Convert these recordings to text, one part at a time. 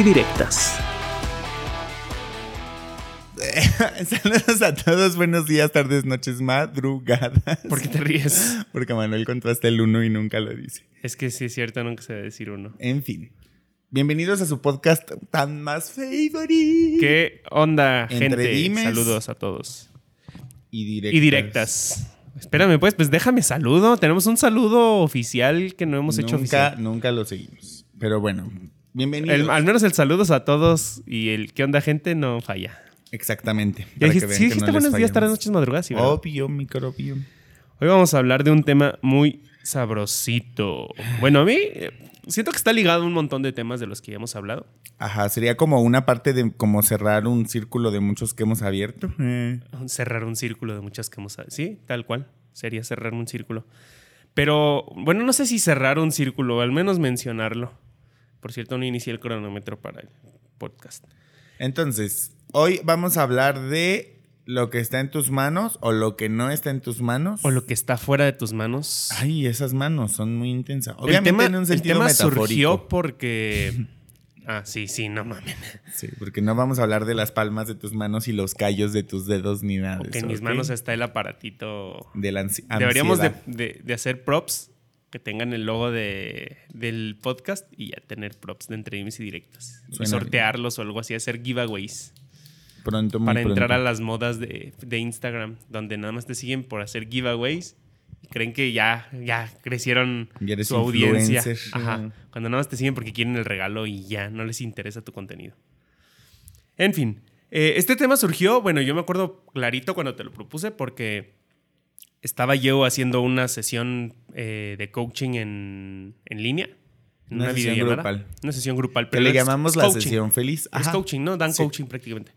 y Directas. Saludos a todos, buenos días, tardes, noches, madrugadas. ¿Por qué te ríes? Porque Manuel contrasta el uno y nunca lo dice. Es que sí es cierto, nunca se debe decir uno. En fin. Bienvenidos a su podcast tan más favorito. ¿Qué onda, Entre gente? dimes Saludos a todos. Y directas. Y directas. Espérame, pues, pues déjame saludo. Tenemos un saludo oficial que no hemos hecho Nunca, oficial. nunca lo seguimos. Pero bueno, bienvenidos. El- al menos el saludos a todos y el qué onda, gente, no falla. Exactamente. Para dijiste, sí dijiste no buenos días, tardes, noches, madrugadas. sí. Obvio, microbio. Hoy vamos a hablar de un tema muy sabrosito. Bueno, a mí siento que está ligado a un montón de temas de los que ya hemos hablado. Ajá, sería como una parte de como cerrar un círculo de muchos que hemos abierto. Eh. Cerrar un círculo de muchas que hemos... Sí, tal cual. Sería cerrar un círculo. Pero, bueno, no sé si cerrar un círculo, al menos mencionarlo. Por cierto, no inicié el cronómetro para el podcast. Entonces, hoy vamos a hablar de lo que está en tus manos o lo que no está en tus manos. O lo que está fuera de tus manos. Ay, esas manos son muy intensas. el Obviamente tema, en un el sentido tema metafórico. surgió porque... Ah, sí, sí, no mames. Sí, porque no vamos a hablar de las palmas de tus manos y los callos de tus dedos ni nada. Porque en mis manos está el aparatito de la ansi- Deberíamos de, ansiedad. de- de hacer props que tengan el logo de, del podcast y ya tener props de entrevistas y directas. Y sortearlos o algo así, hacer giveaways. Pronto, muy para entrar a las modas de, de Instagram, donde nada más te siguen por hacer giveaways y creen que ya, ya crecieron Ya eres su audiencia. Ajá. Cuando nada más te siguen porque quieren el regalo y ya no les interesa tu contenido. En fin, eh, este tema surgió, bueno, yo me acuerdo clarito cuando te lo propuse porque estaba yo haciendo una sesión eh, de coaching en, en línea. En Una una, sesión grupal. Una sesión grupal. Que pero le es llamamos la coaching. sesión feliz. Es coaching, ¿no? Dan Sí. coaching prácticamente.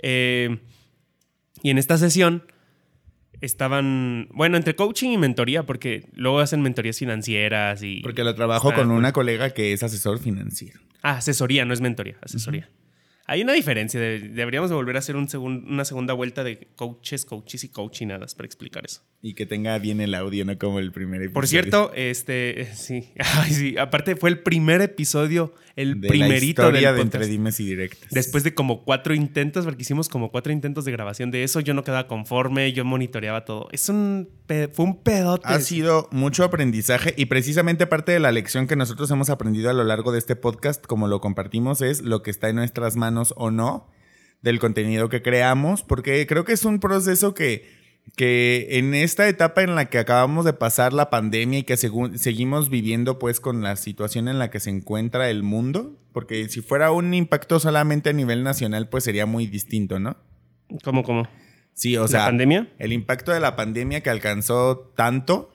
Eh, y en esta sesión estaban, bueno, entre coaching y mentoría, porque luego hacen mentorías financieras y... Porque lo trabajo Está con una colega que es asesor financiero. Ah, asesoría, no es mentoría, asesoría. Hay una diferencia, de- deberíamos de volver a hacer un segun- una segunda vuelta de coaches, coaches y coachinadas para explicar eso. Y que tenga bien el audio, no como el primer episodio. Por cierto, este, sí, Ay, sí, aparte fue el primer episodio, el de primerito la historia del de entre dimes y directas. Después de como cuatro intentos, porque hicimos como cuatro intentos de grabación de eso, yo no quedaba conforme, yo monitoreaba todo. Es un fue un pedote. Ha sido mucho aprendizaje y precisamente parte de la lección que nosotros hemos aprendido a lo largo de este podcast, como lo compartimos, es lo que está en nuestras manos o no del contenido que creamos, porque creo que es un proceso que, que en esta etapa en la que acabamos de pasar la pandemia y que segu- seguimos viviendo pues con la situación en la que se encuentra el mundo, porque si fuera un impacto solamente a nivel nacional pues sería muy distinto, ¿no? ¿Cómo, cómo? Sí, o ¿La sea, pandemia? el impacto de la pandemia que alcanzó tanto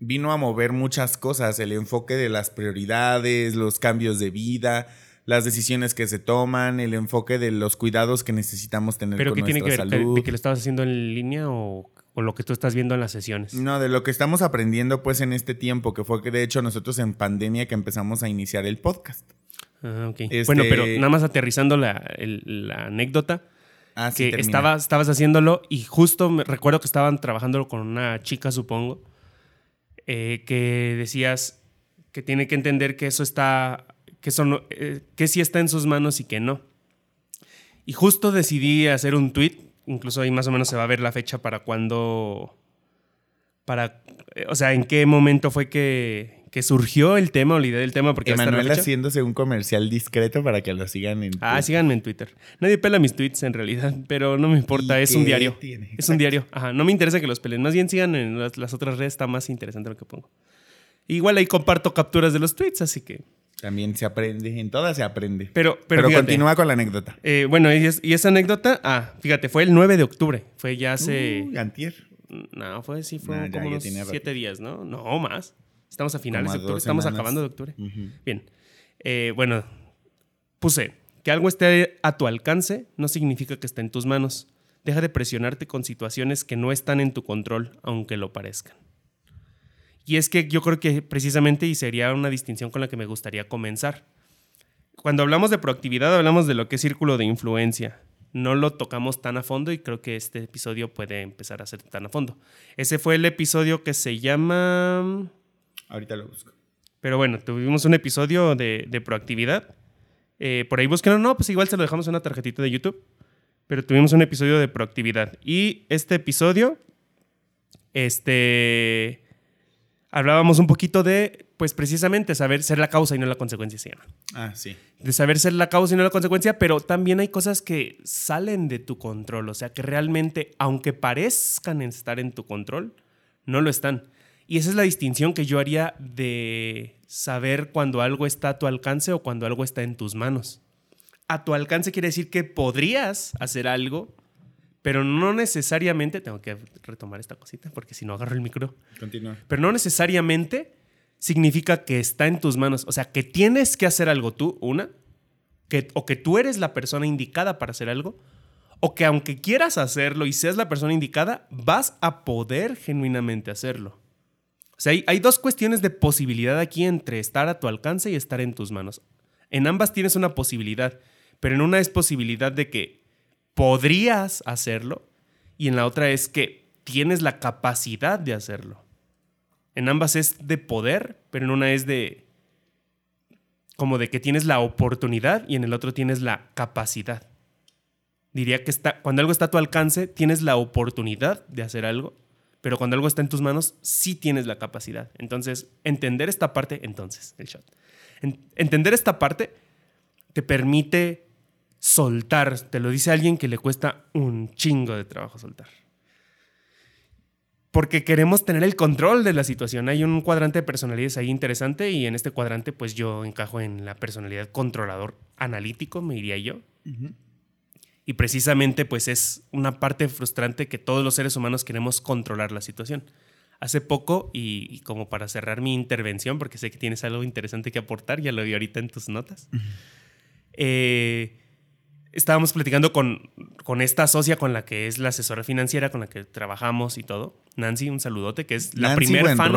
vino a mover muchas cosas, el enfoque de las prioridades, los cambios de vida, las decisiones que se toman, el enfoque de los cuidados que necesitamos tener ¿Pero con qué tiene que nuestra ver? ¿Que- salud. ¿De que lo estabas haciendo en línea o, o lo que tú estás viendo en las sesiones? No, de lo que estamos aprendiendo pues en este tiempo, que fue que de hecho nosotros en pandemia que empezamos a iniciar el podcast. Ah, ok. Este- Bueno, pero nada más aterrizando la, el- la anécdota, Ah, sí, que termina. estaba, estabas haciéndolo y justo me recuerdo que estaban trabajando con una chica, supongo, eh, que decías que tiene que entender que eso está, que eso no- eh, que sí está en sus manos y que no. Y justo decidí hacer un tweet, incluso ahí más o menos se va a ver la fecha para cuando, para, eh, o sea, en qué momento fue que, que surgió el tema o la idea del tema, porque Emanuel haciéndose un comercial discreto para que lo sigan en Ah, Twitter. síganme en Twitter. Nadie pela mis tweets en realidad, pero no me importa, ¿Y es un diario. tiene? Es Exacto. un diario. Ajá, no me interesa que los peleen. Más bien sigan en las, las otras redes, está más interesante lo que pongo. Igual ahí comparto capturas de los tweets, así que. También se aprende, en todas se aprende. Pero, pero, Pero, fíjate, continúa con la anécdota. eh, bueno, y, es- y esa anécdota, ah, fíjate, fue el 9 de octubre. Fue ya hace. Uh, antier. No, fue sí, fue ya- como ya unos rato. siete días, ¿no? No, más. Estamos a finales de octubre, estamos semanas. acabando de octubre. Bien. Eh, bueno, puse. Que algo esté a tu alcance no significa que esté en tus manos. Deja de presionarte con situaciones que no están en tu control, aunque lo parezcan. Y es que yo creo que precisamente, y sería una distinción con la que me gustaría comenzar, cuando hablamos de proactividad hablamos de lo que es círculo de influencia. No lo tocamos tan a fondo y creo que este episodio puede empezar a ser tan a fondo. Ese fue el episodio que se llama... Ahorita lo busco. Pero bueno, tuvimos un episodio de, proactividad. Eh, por ahí búsquenlo. No, pues igual se lo dejamos en una tarjetita de YouTube. Pero tuvimos un episodio de proactividad. Y este episodio, este hablábamos un poquito de, pues precisamente, saber ser la causa y no la consecuencia, se llama. Ah, sí. De saber ser la causa y no la consecuencia, pero también hay cosas que salen de tu control, o sea, que realmente, aunque parezcan estar en tu control, no lo están. Y esa es la distinción que yo haría de saber cuando algo está a tu alcance o cuando algo está en tus manos. A tu alcance quiere decir que podrías hacer algo, pero no necesariamente, tengo que retomar esta cosita porque si no agarro el micro. Continúa. Pero no necesariamente significa que está en tus manos. O sea, que tienes que hacer algo tú, una, que, o que tú eres la persona indicada para hacer algo, o que aunque quieras hacerlo y seas la persona indicada, vas a poder genuinamente hacerlo. O sea, hay, hay dos cuestiones de posibilidad aquí entre estar a tu alcance y estar en tus manos. En ambas tienes una posibilidad, pero en una es posibilidad de que podrías hacerlo y en la otra es que tienes la capacidad de hacerlo. En ambas es de poder, pero en una es de como de que tienes la oportunidad y en el otro tienes la capacidad. Diría que está, cuando algo está a tu alcance, tienes la oportunidad de hacer algo, pero cuando algo está en tus manos, sí tienes la capacidad. Entonces, entender esta parte, entonces, el shot. entender esta parte te permite soltar. Te lo dice alguien que le cuesta un chingo de trabajo soltar. Porque queremos tener el control de la situación. Hay un cuadrante de personalidades ahí interesante y en este cuadrante pues yo encajo en la personalidad controlador analítico, me diría yo. Y precisamente pues es una parte frustrante que todos los seres humanos queremos controlar la situación. Hace poco, y, como para cerrar mi intervención, porque sé que tienes algo interesante que aportar, ya lo vi ahorita en tus notas, eh, estábamos platicando con, con esta socia con la que es la asesora financiera con la que trabajamos y todo. Nancy, un saludote, que es la primer, fan,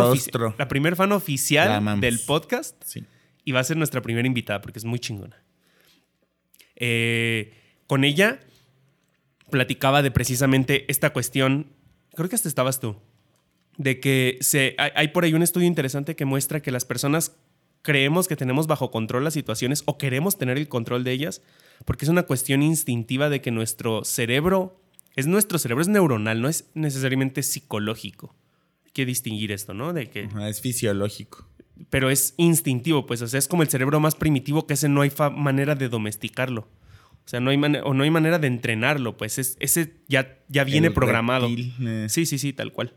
la primer fan oficial del podcast. Sí. Y va a ser nuestra primera invitada porque es muy chingona. Eh, con ella platicaba de precisamente esta cuestión, creo que hasta estabas tú, de que se, hay por ahí un estudio interesante que muestra que las personas creemos que tenemos bajo control las situaciones o queremos tener el control de ellas, porque es una cuestión instintiva de que nuestro cerebro, es nuestro cerebro, es neuronal, no es necesariamente psicológico. Hay que distinguir esto, ¿no? De que... es fisiológico. Pero es instintivo, pues, o sea, es como el cerebro más primitivo que ese no hay manera de domesticarlo. O sea, no hay, o no hay manera de entrenarlo, pues es, ese ya, ya viene programado. Eh. Sí, sí, sí, tal cual.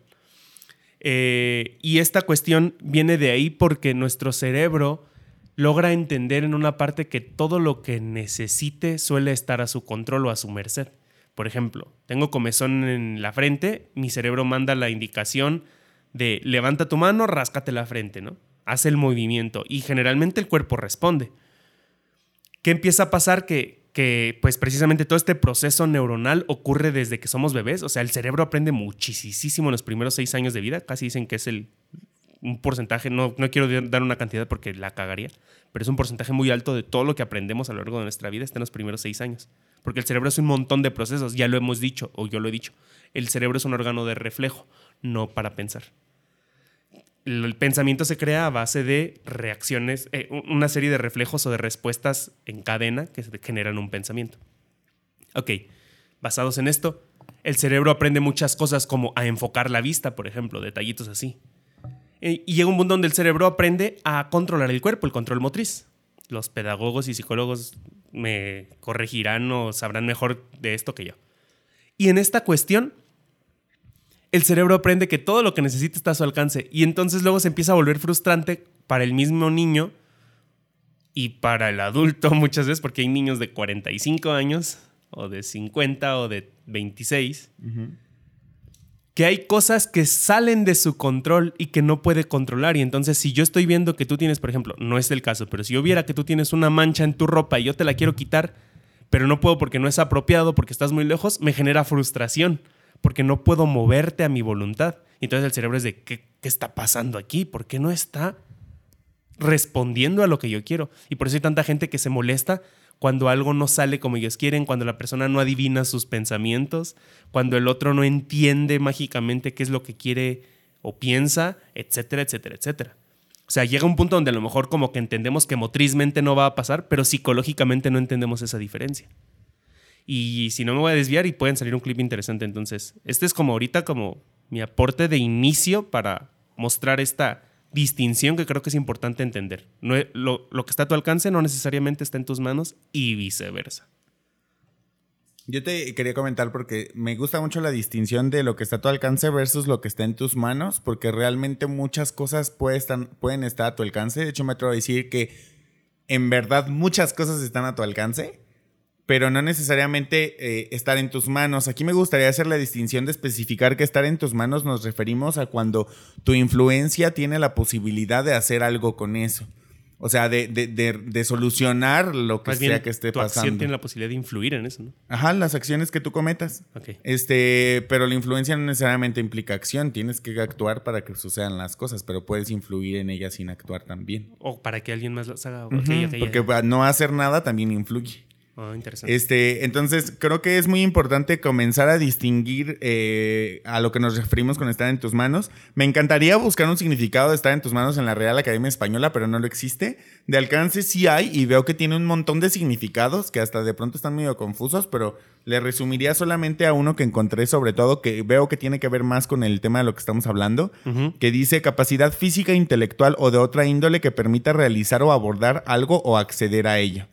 Eh, y esta cuestión viene de ahí porque nuestro cerebro logra entender en una parte que todo lo que necesite suele estar a su control o a su merced. Por ejemplo, tengo comezón en la frente, mi cerebro manda la indicación de levanta tu mano, ráscate la frente, ¿no? Hace el movimiento y generalmente el cuerpo responde. ¿Qué empieza a pasar? Que que pues precisamente todo este proceso neuronal ocurre desde que somos bebés. O sea, el cerebro aprende muchísimo en los primeros seis años de vida. Casi dicen que es el, un porcentaje, no, no quiero dar una cantidad porque la cagaría, pero es un porcentaje muy alto de todo lo que aprendemos a lo largo de nuestra vida está en los primeros seis años. Porque el cerebro es un montón de procesos, ya lo hemos dicho, o yo lo he dicho. El cerebro es un órgano de reflejo, no para pensar el pensamiento se crea a base de reacciones, eh, una serie de reflejos o de respuestas en cadena que generan un pensamiento. Ok, basados en esto, el cerebro aprende muchas cosas como a enfocar la vista, por ejemplo, detallitos así. Eh, y llega un mundo donde el cerebro aprende a controlar el cuerpo, el control motriz. Los pedagogos y psicólogos me corregirán o sabrán mejor de esto que yo. Y en esta cuestión, el cerebro aprende que todo lo que necesita está a su alcance. Y entonces luego se empieza a volver frustrante para el mismo niño y para el adulto muchas veces, porque hay niños de 45 años o de 50 o de 26 que hay cosas que salen de su control y que no puede controlar. Y entonces, si yo estoy viendo que tú tienes, por ejemplo, no es el caso, pero si yo viera que tú tienes una mancha en tu ropa y yo te la quiero quitar, pero no puedo porque no es apropiado, porque estás muy lejos, me genera frustración, porque no puedo moverte a mi voluntad. Entonces el cerebro es de, ¿qué, qué está pasando aquí? ¿Por qué no está respondiendo a lo que yo quiero? Y por eso hay tanta gente que se molesta cuando algo no sale como ellos quieren, cuando la persona no adivina sus pensamientos, cuando el otro no entiende mágicamente qué es lo que quiere o piensa, etcétera, etcétera, etcétera. O sea, llega un punto donde a lo mejor como que entendemos que motrizmente no va a pasar, pero psicológicamente no entendemos esa diferencia. Y si no me voy a desviar y pueden salir un clip interesante, entonces, este es como ahorita como mi aporte de inicio para mostrar esta distinción que creo que es importante entender. No, lo, lo que está a tu alcance no necesariamente está en tus manos y viceversa. Yo te quería comentar porque me gusta mucho la distinción de lo que está a tu alcance versus lo que está en tus manos, porque realmente muchas cosas pueden estar a tu alcance. De hecho, me atrevo a decir que en verdad muchas cosas están a tu alcance, pero no necesariamente eh, estar en tus manos. Aquí me gustaría hacer la distinción de especificar que estar en tus manos nos referimos a cuando tu influencia tiene la posibilidad de hacer algo con eso. O sea, de, de, de, solucionar lo que sea que esté tu pasando. acción tiene la posibilidad de influir en eso, ¿no? Ajá, las acciones que tú cometas. Este, pero la influencia no necesariamente implica acción. Tienes que actuar para que sucedan las cosas, pero puedes influir en ellas sin actuar también. O para que alguien más las haga. porque no hacer nada también influye. Oh, interesante. Este, entonces, creo que es muy importante comenzar a distinguir eh, a lo que nos referimos con estar en tus manos. Me encantaría buscar un significado de estar en tus manos en la Real Academia Española, pero no lo existe. De alcance sí hay y veo que tiene un montón de significados que hasta de pronto están medio confusos, pero le resumiría solamente a uno que encontré, sobre todo que veo que tiene que ver más con el tema de lo que estamos hablando, que dice capacidad física, intelectual o de otra índole que permita realizar o abordar algo o acceder a ello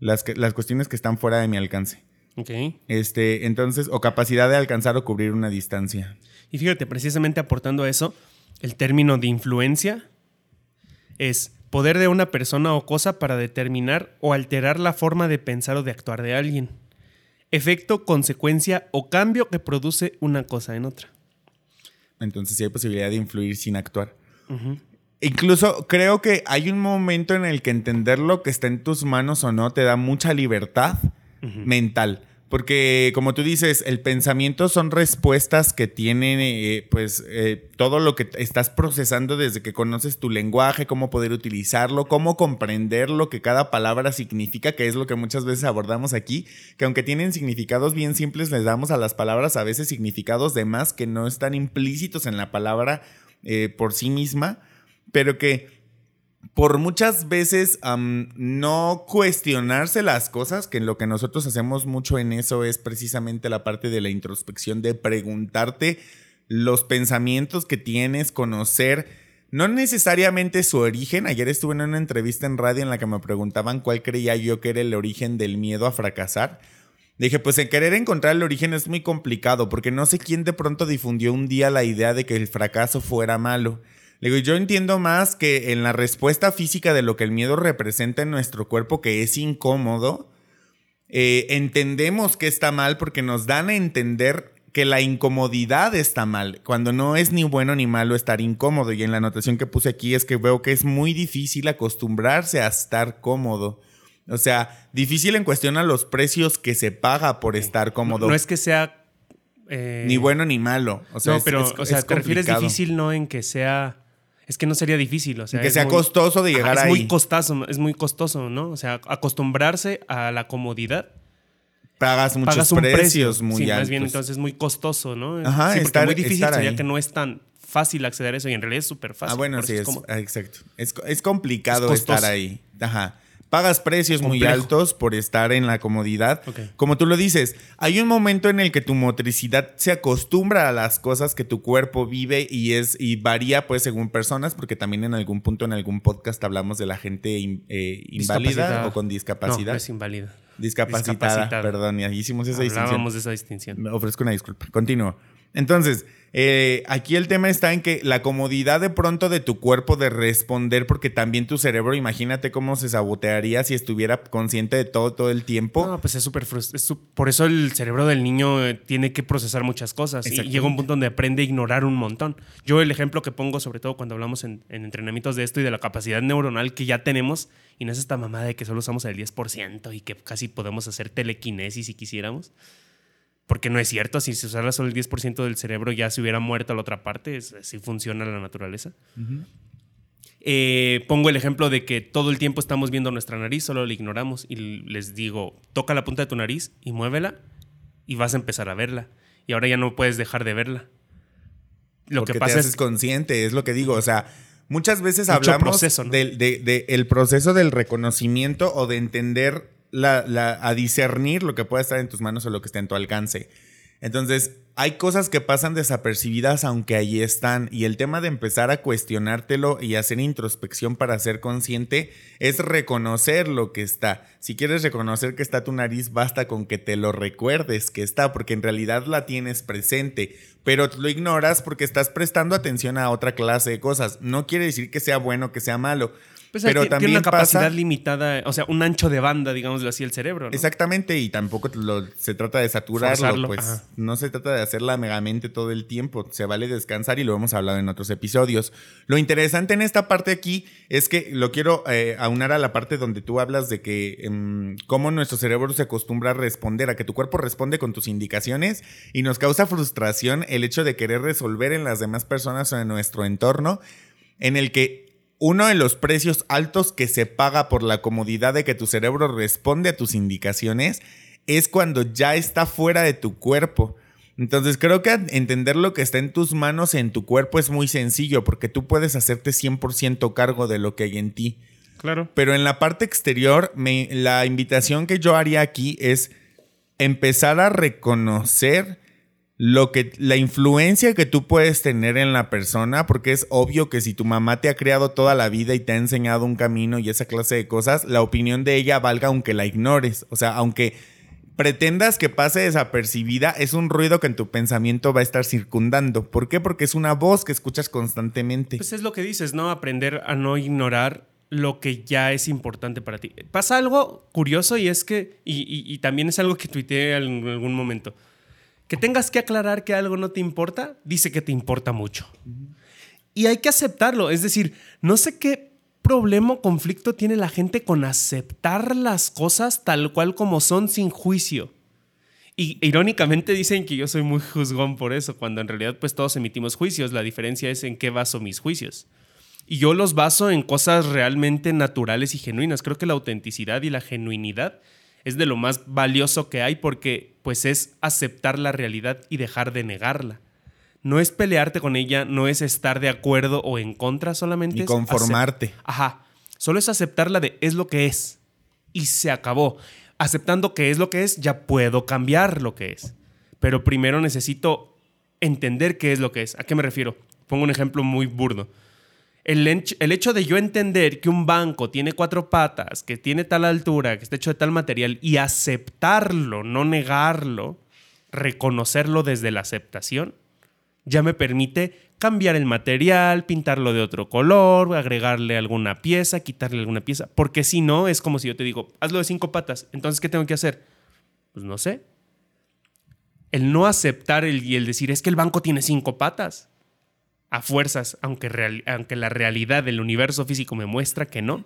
las, las cuestiones que están fuera de mi alcance. Ok. Este, entonces, o capacidad de alcanzar o cubrir una distancia. Y fíjate, precisamente aportando a eso, el término de influencia es poder de una persona o cosa para determinar o alterar la forma de pensar o de actuar de alguien. Efecto, consecuencia o cambio que produce una cosa en otra. Entonces sí hay posibilidad de influir sin actuar. Incluso creo que hay un momento en el que entender lo que está en tus manos o no te da mucha libertad mental. Porque como tú dices, el pensamiento son respuestas que tienen eh, pues eh, todo lo que estás procesando desde que conoces tu lenguaje, cómo poder utilizarlo, cómo comprender lo que cada palabra significa, que es lo que muchas veces abordamos aquí, que aunque tienen significados bien simples, les damos a las palabras a veces significados de más que no están implícitos en la palabra eh, por sí misma pero que por muchas veces no cuestionarse las cosas, que lo que nosotros hacemos mucho en eso es precisamente la parte de la introspección, de preguntarte los pensamientos que tienes, conocer, no necesariamente su origen. Ayer estuve en una entrevista en radio en la que me preguntaban cuál creía yo que era el origen del miedo a fracasar. Dije, pues en querer encontrar el origen es muy complicado, porque no sé quién de pronto difundió un día la idea de que el fracaso fuera malo. Digo, yo entiendo más que en la respuesta física de lo que el miedo representa en nuestro cuerpo, que es incómodo, eh, entendemos que está mal porque nos dan a entender que la incomodidad está mal, cuando no es ni bueno ni malo estar incómodo. Y en la anotación que puse aquí es que veo que es muy difícil acostumbrarse a estar cómodo. O sea, difícil en cuestión a los precios que se paga por estar cómodo. No, es que sea... Eh, ni bueno ni malo. O sea, no, pero, o sea, te refieres difícil no en que sea es que no sería difícil, o sea, que sea costoso de llegar es ahí. Muy costoso, es muy costoso, ¿no? O sea, acostumbrarse a la comodidad. Pagas muchos precios muy sí, Más bien, entonces es muy costoso, ¿no? Ajá, sí, porque es muy difícil, sería que no es tan fácil acceder a eso y en realidad es súper fácil. Ah, bueno, sí, es, exacto. Es, es complicado estar ahí. Ajá pagas precios muy altos por estar en la comodidad. Como tú lo dices, hay un momento en el que tu motricidad se acostumbra a las cosas que tu cuerpo vive y es y varía pues según personas, porque también en algún punto en algún podcast hablamos de la gente eh, inválida o con discapacidad. No, es inválida. Discapacitada, perdón, y hicimos esa Hablábamos de esa distinción. Me ofrezco una disculpa. Continúo. Entonces, eh, aquí el tema está en que la comodidad de pronto de tu cuerpo de responder, porque también tu cerebro, imagínate cómo se sabotearía si estuviera consciente de todo todo el tiempo. No, pues es súper Por eso el cerebro del niño eh, tiene que procesar muchas cosas y llega un punto donde aprende a ignorar un montón. Yo el ejemplo que pongo, sobre todo cuando hablamos en, en entrenamientos de esto y de la capacidad neuronal que ya tenemos, y no es esta mamada de que solo usamos el 10% y que casi podemos hacer telequinesis si quisiéramos porque no es cierto, si se usara solo el 10% del cerebro ya se hubiera muerto la otra parte, así funciona la naturaleza. Eh, pongo el ejemplo de que todo el tiempo estamos viendo nuestra nariz, solo la ignoramos y les digo, toca la punta de tu nariz y muévela y vas a empezar a verla. Y ahora ya no puedes dejar de verla. Lo que pasa es consciente, es lo que digo, o sea, muchas veces hablamos del de, el proceso del reconocimiento o de entender la, a discernir lo que puede estar en tus manos o lo que está en tu alcance. Entonces, hay cosas que pasan desapercibidas aunque ahí están y el tema de empezar a cuestionártelo y hacer introspección para ser consciente es reconocer lo que está. Si quieres reconocer que está tu nariz, basta con que te lo recuerdes que está, porque en realidad la tienes presente, pero lo ignoras porque estás prestando atención a otra clase de cosas. No quiere decir que sea bueno, que sea malo. Pues pero también tiene una capacidad limitada, o sea, un ancho de banda, digámoslo así, el cerebro. Exactamente, y tampoco se trata de saturarlo, pues no se trata de hacerla megamente todo el tiempo, se vale descansar y lo hemos hablado en otros episodios. Lo interesante en esta parte aquí es que lo quiero eh, aunar a la parte donde tú hablas de que em, cómo nuestro cerebro se acostumbra a responder, a que tu cuerpo responde con tus indicaciones y nos causa frustración el hecho de querer resolver en las demás personas o en nuestro entorno en el que uno de los precios altos que se paga por la comodidad de que tu cerebro responde a tus indicaciones es cuando ya está fuera de tu cuerpo. Entonces creo que entender lo que está en tus manos, en tu cuerpo, es muy sencillo porque tú puedes hacerte 100% cargo de lo que hay en ti. Claro. Pero en la parte exterior, la invitación que yo haría aquí es empezar a reconocer lo que la influencia que tú puedes tener en la persona, porque es obvio que si tu mamá te ha criado toda la vida y te ha enseñado un camino y esa clase de cosas, la opinión de ella valga aunque la ignores, o sea, aunque pretendas que pase desapercibida, es un ruido que en tu pensamiento va a estar circundando. ¿Por qué? Porque es una voz que escuchas constantemente. Pues es lo que dices, ¿no? Aprender a no ignorar lo que ya es importante para ti. Pasa algo curioso y es que, y, también es algo que tuiteé en algún momento que tengas que aclarar que algo no te importa, dice que te importa mucho. Y hay que aceptarlo. Es decir, no sé qué problema o conflicto tiene la gente con aceptar las cosas tal cual como son sin juicio. Y irónicamente dicen que yo soy muy juzgón por eso, cuando en realidad pues todos emitimos juicios. La diferencia es en qué baso mis juicios. Y yo los baso en cosas realmente naturales y genuinas. Creo que la autenticidad y la genuinidad es de lo más valioso que hay porque pues es aceptar la realidad y dejar de negarla. No es pelearte con ella, no es estar de acuerdo o en contra solamente. Ni conformarte. Ajá. Solo es aceptarla de es lo que es. Y se acabó. Aceptando que es lo que es, ya puedo cambiar lo que es. Pero primero necesito entender qué es lo que es. ¿A qué me refiero? Pongo un ejemplo muy burdo el, hecho de yo entender que un banco tiene cuatro patas, que tiene tal altura, que está hecho de tal material y aceptarlo, no negarlo, reconocerlo desde la aceptación, ya me permite cambiar el material, pintarlo de otro color, agregarle alguna pieza, quitarle alguna pieza, porque si no es como si yo te digo, hazlo de cinco patas, entonces ¿qué tengo que hacer? Pues no sé. El no aceptar el, y el decir, es que el banco tiene cinco patas a fuerzas, aunque, aunque la realidad del universo físico me muestra que no,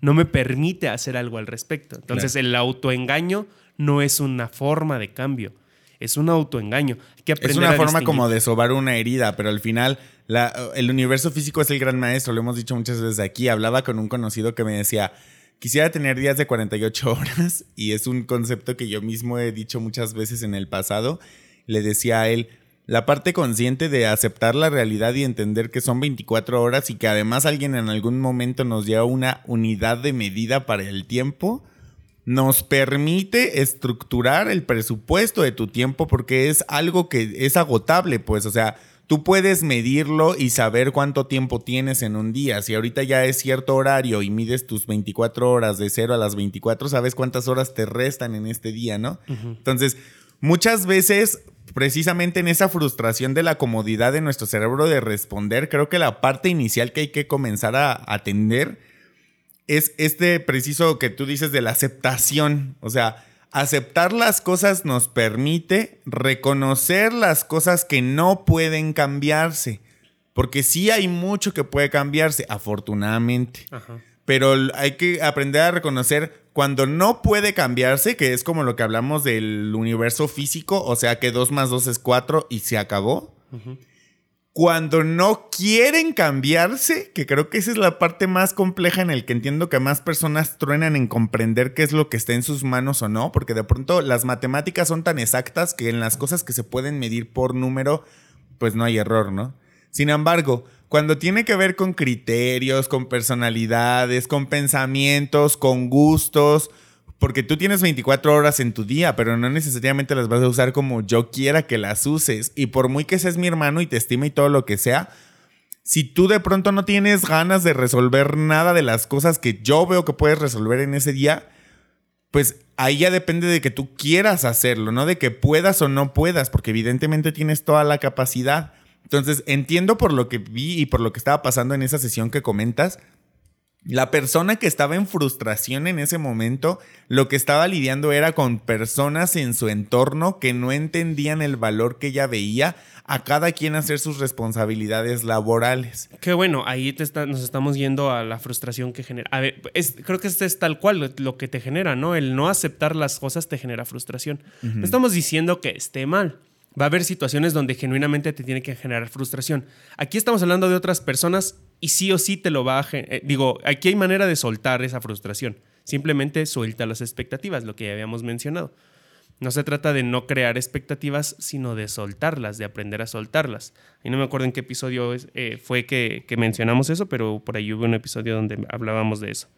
no me permite hacer algo al respecto. Entonces el autoengaño no es una forma de cambio, es un autoengaño. es una forma como de sobar una herida, pero al final el universo físico es el gran maestro, lo hemos dicho muchas veces aquí. Hablaba con un conocido que me decía, quisiera tener días de 48 horas y es un concepto que yo mismo he dicho muchas veces en el pasado. Le decía a él, la parte consciente de aceptar la realidad y entender que son 24 horas y que además alguien en algún momento nos lleva una unidad de medida para el tiempo, nos permite estructurar el presupuesto de tu tiempo porque es algo que es agotable, pues, o sea, tú puedes medirlo y saber cuánto tiempo tienes en un día. Si ahorita ya es cierto horario y mides tus 24 horas de 0 a las 24, sabes cuántas horas te restan en este día, ¿no? Entonces, muchas veces precisamente en esa frustración de la comodidad de nuestro cerebro de responder, creo que la parte inicial que hay que comenzar a atender es este preciso que tú dices de la aceptación. O sea, aceptar las cosas nos permite reconocer las cosas que no pueden cambiarse. Porque sí hay mucho que puede cambiarse, afortunadamente. Pero hay que aprender a reconocer cuando no puede cambiarse, que es como lo que hablamos del universo físico, o sea que 2 más 2 es 4 y se acabó cuando no quieren cambiarse, que creo que esa es la parte más compleja en el que entiendo que más personas truenan en comprender qué es lo que está en sus manos o no, porque de pronto las matemáticas son tan exactas que en las cosas que se pueden medir por número, pues no hay error, ¿no? Sin embargo, cuando tiene que ver con criterios, con personalidades, con pensamientos, con gustos, porque tú tienes 24 horas en tu día, pero no necesariamente las vas a usar como yo quiera que las uses. Y por muy que seas mi hermano y te estime y todo lo que sea, si tú de pronto no tienes ganas de resolver nada de las cosas que yo veo que puedes resolver en ese día, pues ahí ya depende de que tú quieras hacerlo, no de que puedas o no puedas, porque evidentemente tienes toda la capacidad. Entonces, entiendo por lo que vi y por lo que estaba pasando en esa sesión que comentas, la persona que estaba en frustración en ese momento, lo que estaba lidiando era con personas en su entorno que no entendían el valor que ella veía a cada quien hacer sus responsabilidades laborales. Qué bueno, ahí nos estamos yendo a la frustración que genera. A ver, creo que este es tal cual lo, que te genera, ¿no? El no aceptar las cosas te genera frustración. No estamos diciendo que esté mal. Va a haber situaciones donde genuinamente te tiene que generar frustración. Aquí estamos hablando de otras personas y sí o sí te lo va a... Eh, digo, aquí hay manera de soltar esa frustración. Simplemente suelta las expectativas, lo que ya habíamos mencionado. No se trata de no crear expectativas, sino de soltarlas, de aprender a soltarlas. Y no me acuerdo en qué episodio eh, fue que, mencionamos eso, pero por ahí hubo un episodio donde hablábamos de eso.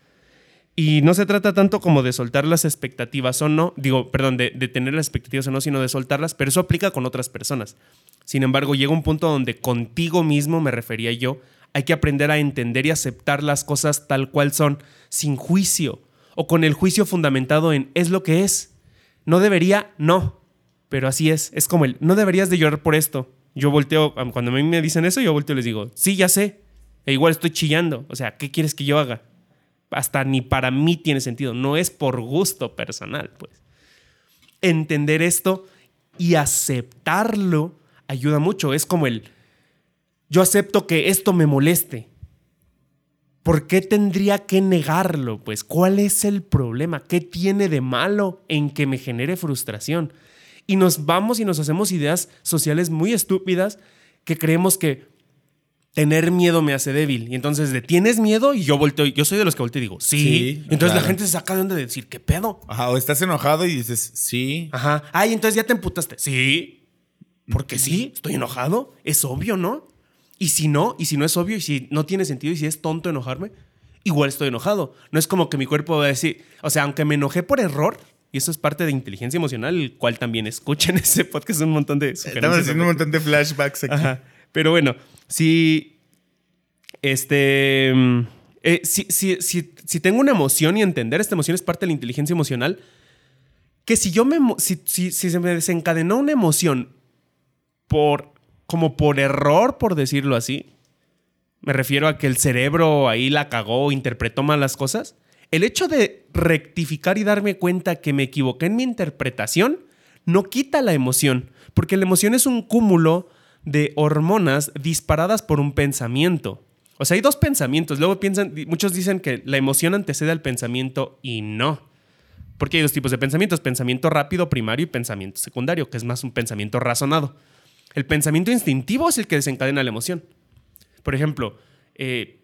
Y no se trata tanto como de soltar las expectativas o no, digo, perdón, de, tener las expectativas o no, sino de soltarlas, pero eso aplica con otras personas. Sin embargo, llega un punto donde contigo mismo, me refería yo, hay que aprender a entender y aceptar las cosas tal cual son, sin juicio, o con el juicio fundamentado en es lo que es. No debería, no, pero así es. Es como el, no deberías de llorar por esto. Yo volteo, cuando a mí me dicen eso, yo volteo y les digo, sí, ya sé, e igual estoy chillando. O sea, ¿qué quieres que yo haga? Hasta ni para mí tiene sentido, no es por gusto personal, pues. Entender esto y aceptarlo ayuda mucho. Es como el, yo acepto que esto me moleste. ¿Por qué tendría que negarlo? Pues, ¿cuál es el problema? ¿Qué tiene de malo en que me genere frustración? Y nos vamos y nos hacemos ideas sociales muy estúpidas que creemos que tener miedo me hace débil. Y entonces, de tienes miedo y yo volteo, yo soy de los que volteo y digo, sí. entonces la gente se saca de onda de decir, ¿qué pedo? Ajá, o estás enojado y dices, sí. Ajá. Ay, entonces ya te emputaste. Sí. Porque sí, estoy enojado. Es obvio, ¿no? Y si no, y si no es obvio, y si no tiene sentido, y si es tonto enojarme, igual estoy enojado. No es como que mi cuerpo va a decir, o sea, aunque me enojé por error, y eso es parte de inteligencia emocional, el cual también escuchen ese podcast, un montón de... Estamos haciendo un montón de flashbacks aquí. Pero bueno, si... Este... Eh, si, si, tengo una emoción y entender esta emoción es parte de la inteligencia emocional, que si yo me... Si, si se me desencadenó una emoción por como por error, por decirlo así. Me refiero a que el cerebro ahí la cagó, interpretó mal las cosas. El hecho de rectificar y darme cuenta que me equivoqué en mi interpretación no quita la emoción, porque la emoción es un cúmulo de hormonas disparadas por un pensamiento. O sea, hay dos pensamientos. Luego piensan, muchos dicen que la emoción antecede al pensamiento y no. Porque hay dos tipos de pensamientos, pensamiento rápido primario y pensamiento secundario, que es más un pensamiento razonado. El pensamiento instintivo es el que desencadena la emoción. Por ejemplo, eh,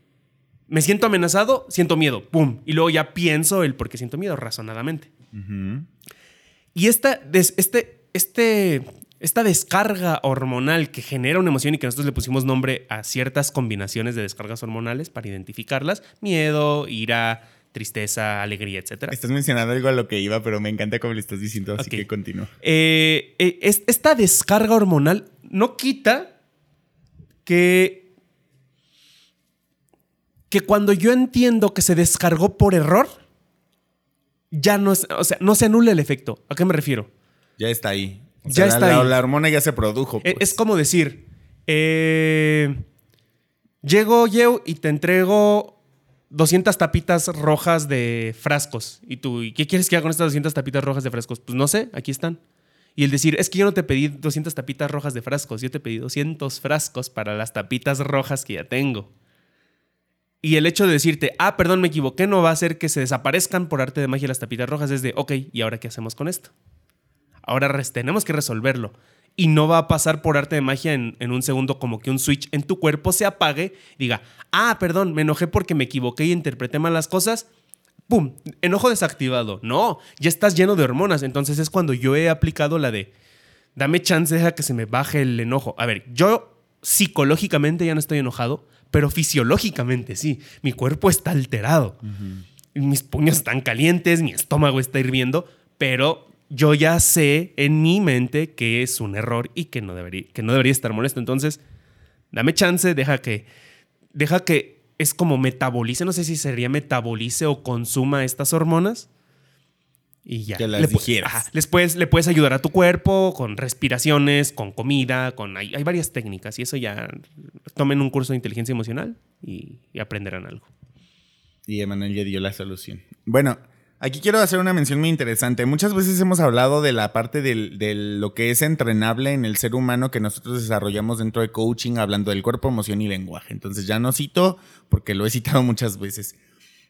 me siento amenazado, siento miedo, ¡pum! Y luego ya pienso el por qué siento miedo razonadamente. Y esta, este, este, esta descarga hormonal que genera una emoción y que nosotros le pusimos nombre a ciertas combinaciones de descargas hormonales para identificarlas, miedo, ira, tristeza, alegría, etc. Estás mencionando algo a lo que iba, pero me encanta cómo lo estás diciendo, así que continúa. Eh, eh, esta descarga hormonal no quita que, que cuando yo entiendo que se descargó por error, ya no es, o sea, no se anula el efecto. ¿A qué me refiero? Ya está ahí. Ya está la, ahí. la hormona ya se produjo. E- pues. Es como decir, eh, llego yo y te entrego 200 tapitas rojas de frascos. Y tú, ¿y qué quieres que haga con estas 200 tapitas rojas de frascos? Pues no sé, aquí están. Y el decir, es que yo no te pedí 200 tapitas rojas de frascos, yo te pedí 200 frascos para las tapitas rojas que ya tengo. Y el hecho de decirte, ah, perdón, me equivoqué, no va a hacer que se desaparezcan por arte de magia las tapitas rojas, es de, ok, ¿y ahora qué hacemos con esto? Ahora tenemos que resolverlo. Y no va a pasar por arte de magia en, en un segundo como que un switch en tu cuerpo se apague diga, ah, perdón, me enojé porque me equivoqué y interpreté mal las cosas. ¡Pum! Enojo desactivado. No, ya estás lleno de hormonas. Entonces es cuando yo he aplicado la de, dame chance, deja que se me baje el enojo. A ver, yo psicológicamente ya no estoy enojado, pero fisiológicamente sí. Mi cuerpo está alterado. Mis puños están calientes, mi estómago está hirviendo, pero yo ya sé en mi mente que es un error y que no debería, que no debería estar molesto. Entonces, dame chance, deja que, deja que es como metabolice, no sé si sería metabolice o consuma estas hormonas. Y ya. Que las Le digieras. Ajá. Les puedes, le puedes ayudar a tu cuerpo con respiraciones, con comida, con hay, hay varias técnicas y eso ya tomen un curso de inteligencia emocional y, y aprenderán algo. Y Emanuel ya dio la solución. Bueno, aquí quiero hacer una mención muy interesante. Muchas veces hemos hablado de la parte de lo que es entrenable en el ser humano que nosotros desarrollamos dentro de coaching, hablando del cuerpo, emoción y lenguaje. Entonces ya no cito porque lo he citado muchas veces.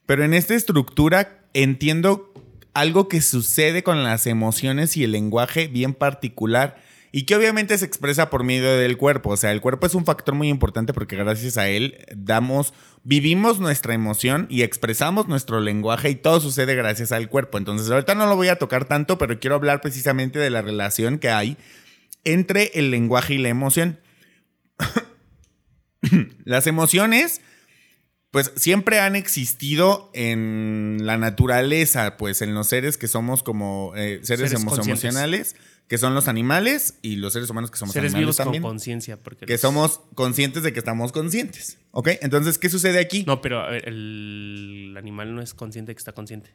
Pero en esta estructura entiendo algo que sucede con las emociones y el lenguaje bien particular y que obviamente se expresa por medio del cuerpo. O sea, el cuerpo es un factor muy importante porque gracias a él damos, vivimos nuestra emoción y expresamos nuestro lenguaje y todo sucede gracias al cuerpo. Entonces ahorita no lo voy a tocar tanto, pero quiero hablar precisamente de la relación que hay entre el lenguaje y la emoción. Las emociones pues siempre han existido en la naturaleza, pues en los seres que somos como eh, seres, emocionales, que son los animales y los seres humanos que somos Seres animales vivos también. con conciencia. porque Que los- somos conscientes de que estamos conscientes. ¿Ok? Entonces, ¿qué sucede aquí? No, pero a ver, el animal no es consciente de que está consciente.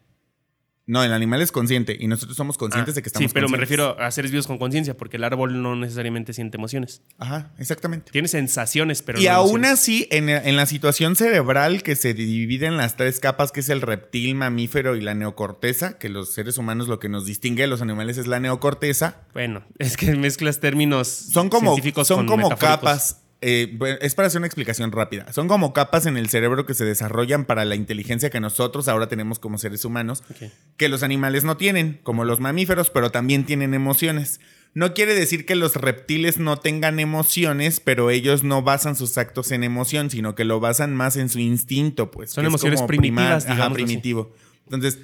No, el animal es consciente y nosotros somos conscientes Ah, de que estamos Sí, pero me refiero a seres vivos con conciencia, porque el árbol no necesariamente siente emociones. Ajá, exactamente. Tiene sensaciones, pero y no aún emociones. así, en, en la situación cerebral que se divide en las tres capas, que es el reptil, mamífero y la neocorteza, que los seres humanos lo que nos distingue de los animales es la neocorteza, Bueno, es que mezclas términos son como, científicos son con como metafóricos. capas. Eh, bueno, es para hacer una explicación rápida. Son como capas en el cerebro que se desarrollan para la inteligencia que nosotros ahora tenemos como seres humanos, que los animales no tienen, como los mamíferos, pero también tienen emociones. No quiere decir que los reptiles no tengan emociones, pero ellos no basan sus actos en emoción, sino que lo basan más en su instinto, pues. Son emociones primitivas, ajá, así. primitivo. Entonces,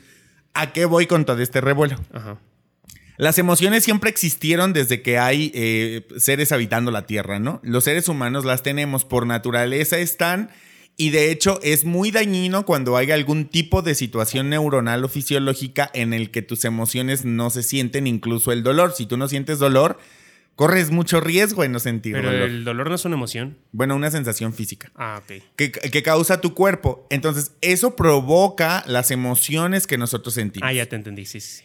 ¿a qué voy con todo este revuelo? Ajá. Las emociones siempre existieron desde que hay eh, seres habitando la Tierra, ¿no? Los seres humanos las tenemos, por naturaleza están, y de hecho es muy dañino cuando hay algún tipo de situación neuronal o fisiológica en el que tus emociones no se sienten, incluso el dolor. Si tú no sientes dolor, corres mucho riesgo en no sentir Pero dolor. el dolor no es una emoción. Bueno, una sensación física Ah, ok. que, que causa tu cuerpo. Entonces, eso provoca las emociones que nosotros sentimos. Ah, ya te entendí, sí, sí.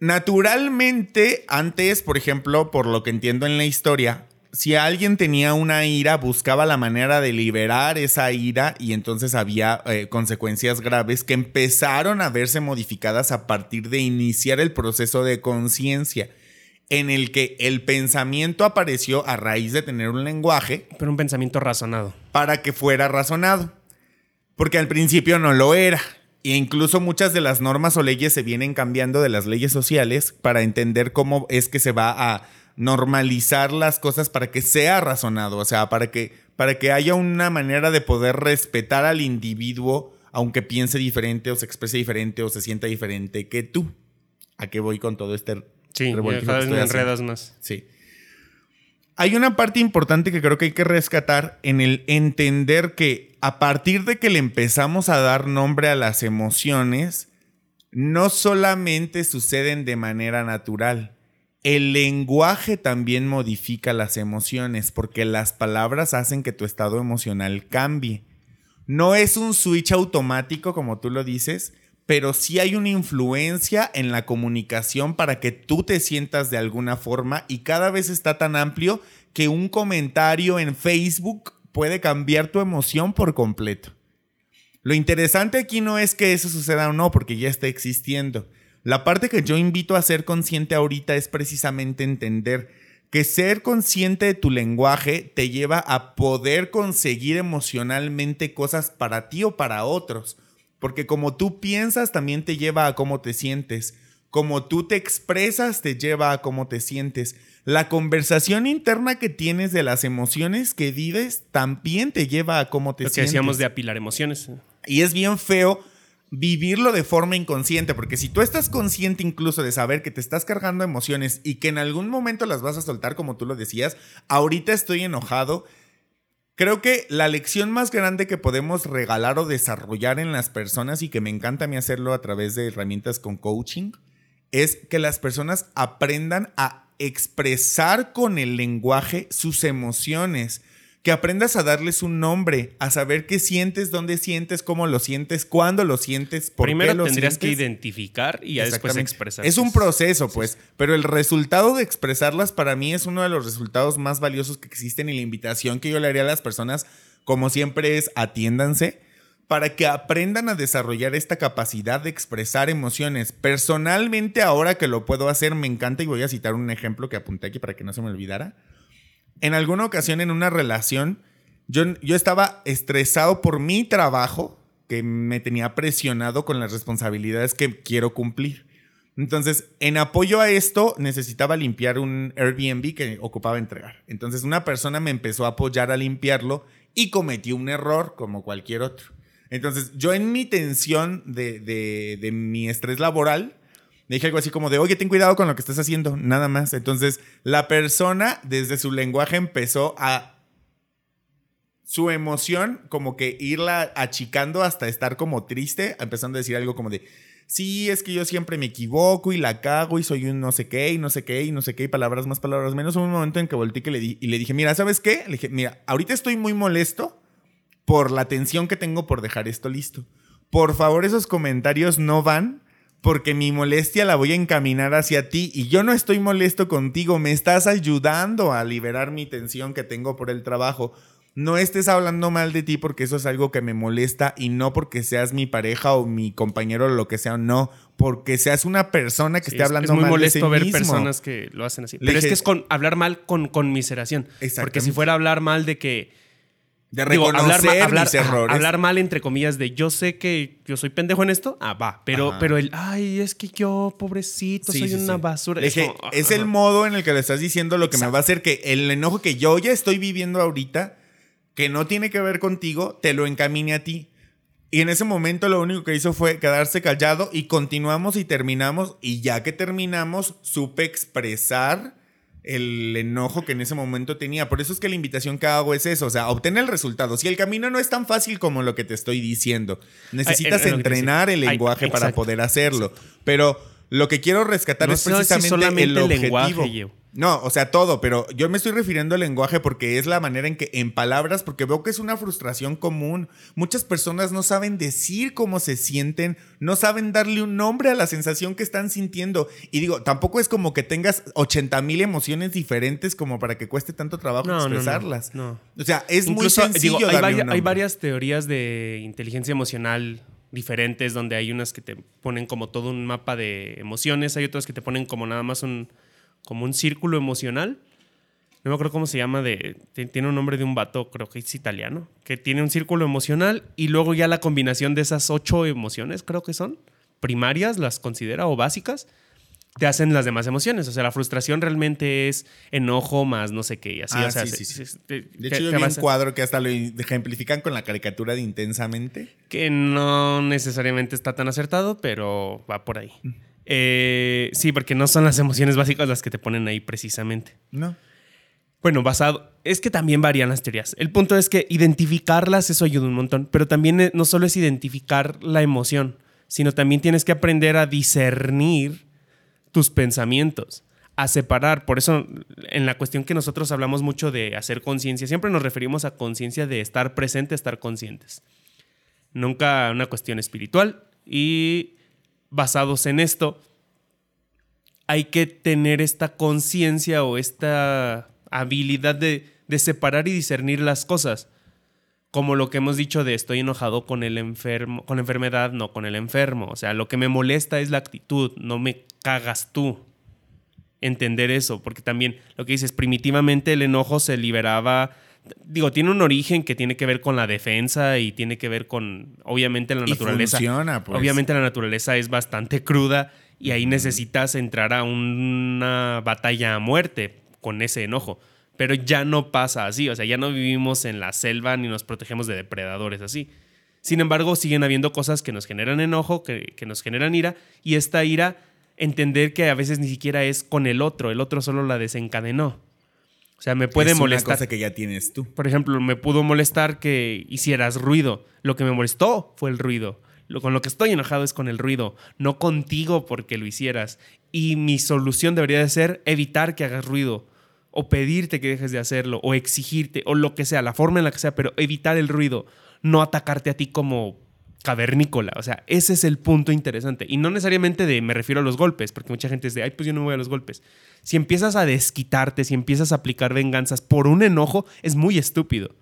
Naturalmente, antes, por ejemplo, por lo que entiendo en la historia, si alguien tenía una ira, buscaba la manera de liberar esa ira y entonces había eh, consecuencias graves que empezaron a verse modificadas a partir de iniciar el proceso de conciencia, en el que el pensamiento apareció a raíz de tener un lenguaje Pero un pensamiento razonado. para que fuera razonado. Porque al principio no lo era. E incluso muchas de las normas o leyes se vienen cambiando de las leyes sociales para entender cómo es que se va a normalizar las cosas para que sea razonado. O sea, para que, para que haya una manera de poder respetar al individuo, aunque piense diferente o se exprese diferente o se sienta diferente que tú. ¿A qué voy con todo este Sí, cada vez me enredas más. Sí. Hay una parte importante que creo que hay que rescatar en el entender que a partir de que le empezamos a dar nombre a las emociones, no solamente suceden de manera natural. El lenguaje también modifica las emociones porque las palabras hacen que tu estado emocional cambie. No es un switch automático como tú lo dices, pero sí hay una influencia en la comunicación para que tú te sientas de alguna forma y cada vez está tan amplio que un comentario en Facebook puede cambiar tu emoción por completo. Lo interesante aquí no es que eso suceda o no, porque ya está existiendo. La parte que yo invito a ser consciente ahorita es precisamente entender que ser consciente de tu lenguaje te lleva a poder conseguir emocionalmente cosas para ti o para otros. Porque como tú piensas también te lleva a cómo te sientes. Como tú te expresas te lleva a cómo te sientes. La conversación interna que tienes de las emociones que vives también te lleva a cómo te Lo que sientes. decíamos de apilar emociones. Y es bien feo vivirlo de forma inconsciente, porque si tú estás consciente incluso de saber que te estás cargando emociones y que en algún momento las vas a soltar como tú lo decías, ahorita estoy enojado, creo que la lección más grande que podemos regalar o desarrollar en las personas y que me encanta a mí hacerlo a través de herramientas con coaching, es que las personas aprendan a expresar con el lenguaje sus emociones. Que aprendas a darles un nombre, a saber qué sientes, dónde sientes, cómo lo sientes, cuándo lo sientes, por Primero qué lo tendrías que identificar y ya después expresar. Es un proceso, pues, pero el resultado de expresarlas para mí es uno de los resultados más valiosos que existen y la invitación que yo le haría a las personas, como siempre, es atiéndanse para que aprendan a desarrollar esta capacidad de expresar emociones. Personalmente, ahora que lo puedo hacer, me encanta y voy a citar un ejemplo que apunté aquí para que no se me olvidara. En alguna ocasión en una relación, yo, yo estaba estresado por mi trabajo, que me tenía presionado con las responsabilidades que quiero cumplir. Entonces, en apoyo a esto, necesitaba limpiar un Airbnb que ocupaba entregar. Entonces, una persona me empezó a apoyar a limpiarlo y cometí un error como cualquier otro. Entonces, yo en mi tensión de, mi estrés laboral, le dije algo así como de, oye, ten cuidado con lo que estás haciendo, nada más. Entonces, la persona desde su lenguaje empezó a su emoción como que irla achicando hasta estar como triste, empezando a decir algo como de, sí, es que yo siempre me equivoco y la cago y soy un no sé qué y no sé qué y no sé qué y palabras más, palabras menos. Hubo un momento en que volteé que le di, y le dije, mira, ¿sabes qué? Le dije, mira, ahorita estoy muy molesto por la tensión que tengo por dejar esto listo. Por favor, esos comentarios no van porque mi molestia la voy a encaminar hacia ti y yo no estoy molesto contigo, me estás ayudando a liberar mi tensión que tengo por el trabajo. No estés hablando mal de ti porque eso es algo que me molesta y no porque seas mi pareja o mi compañero o lo que sea, no, porque seas una persona que Sí, esté es- hablando es muy mal molesto de sí ver mismo. personas que lo hacen así. Pero es que es con hablar mal con conmiseración. Porque si fuera a hablar mal de que De Digo, reconocer hablar, ma- hablar, mis ajá, errores. hablar mal entre comillas de yo sé que yo soy pendejo en esto, ah, va, pero, Ajá. pero el, ay, es que yo, pobrecito, Sí, soy sí, una sí. basura. Como, es ajá. el modo en el que le estás diciendo lo que me va a hacer que el enojo que yo ya estoy viviendo ahorita, que no tiene que ver contigo, te lo encamine a ti. Y en ese momento lo único que hizo fue quedarse callado y continuamos y terminamos. Y ya que terminamos, supe expresar el enojo que en ese momento tenía. Por eso es que la invitación que hago es eso, o sea, obtener el resultado. Si el camino no es tan fácil como lo que te estoy diciendo, necesitas te entrenar el. Ay, lenguaje para poder hacerlo. Pero lo que quiero rescatar No es si precisamente solamente el el objetivo. lenguaje, Gio. No, o sea, todo, pero yo me estoy refiriendo al lenguaje porque es la manera en que, en palabras, porque veo que es una frustración común. Muchas personas no saben decir cómo se sienten, no saben darle un nombre a la sensación que están sintiendo. Y digo, tampoco es como que tengas 80 mil emociones diferentes como para que cueste tanto trabajo No, no, no, expresarlas. no. O sea, es Incluso, muy sencillo digo, hay, darle vari- un hay varias teorías de inteligencia emocional diferentes, donde hay unas que te ponen como todo un mapa de emociones, hay otras que te ponen como nada más un, como un círculo emocional. No me acuerdo cómo se llama, de, ti- tiene un nombre de un vato, creo que es italiano, que tiene un círculo emocional y luego ya la combinación de esas ocho emociones, creo que son, primarias, las considera o básicas, te hacen las demás emociones. O sea, la frustración realmente es enojo más no sé qué y así. Ah, o sea, sí, De hecho, yo vi un cuadro que hasta lo ejemplifican con la caricatura de Intensamente. que no necesariamente está tan acertado, pero va por ahí. Eh, sí, porque no son las emociones básicas las que te ponen ahí precisamente. No. Bueno, basado. Es que también varían las teorías. El punto es que identificarlas, eso ayuda un montón. Pero también eh, no solo es identificar la emoción, sino también tienes que aprender a discernir tus pensamientos, a separar. Por eso, en la cuestión que nosotros hablamos mucho de hacer conciencia, siempre nos referimos a conciencia de estar presente, estar conscientes. Nunca una cuestión espiritual. Y basados en esto, hay que tener esta conciencia o esta habilidad de, separar y discernir las cosas. Como lo que hemos dicho de estoy enojado con el enfermo, con la enfermedad, no con el enfermo. O sea, lo que me molesta es la actitud, no me cagas tú. Entender eso, porque también lo que dices, primitivamente el enojo se liberaba digo, tiene un origen que tiene que ver con la defensa y tiene que ver con, obviamente, la naturaleza. Pues. Obviamente la naturaleza es bastante cruda y ahí necesitas entrar a una batalla a muerte con ese enojo. Pero ya no pasa así, o sea, ya no vivimos en la selva ni nos protegemos de depredadores así. Sin embargo, siguen habiendo cosas que nos generan enojo, que, que nos generan ira, y esta ira, entender que a veces ni siquiera es con el otro, el otro solo la desencadenó. O sea, me puede es molestar. Una cosa que ya tienes tú. Por ejemplo, me pudo molestar que hicieras ruido. Lo que me molestó fue el ruido. Lo, con lo que estoy enojado es con el ruido, no contigo porque lo hicieras. Y mi solución debería de ser evitar que hagas ruido, o pedirte que dejes de hacerlo, o exigirte, o lo que sea, la forma en la que sea, pero evitar el ruido, no atacarte a ti como cavernícola. O sea, ese es el punto interesante. Y no necesariamente de me refiero a los golpes, porque mucha gente es de, ay, pues yo no me voy a los golpes. Si empiezas a desquitarte, si empiezas a aplicar venganzas por un enojo, es muy estúpido.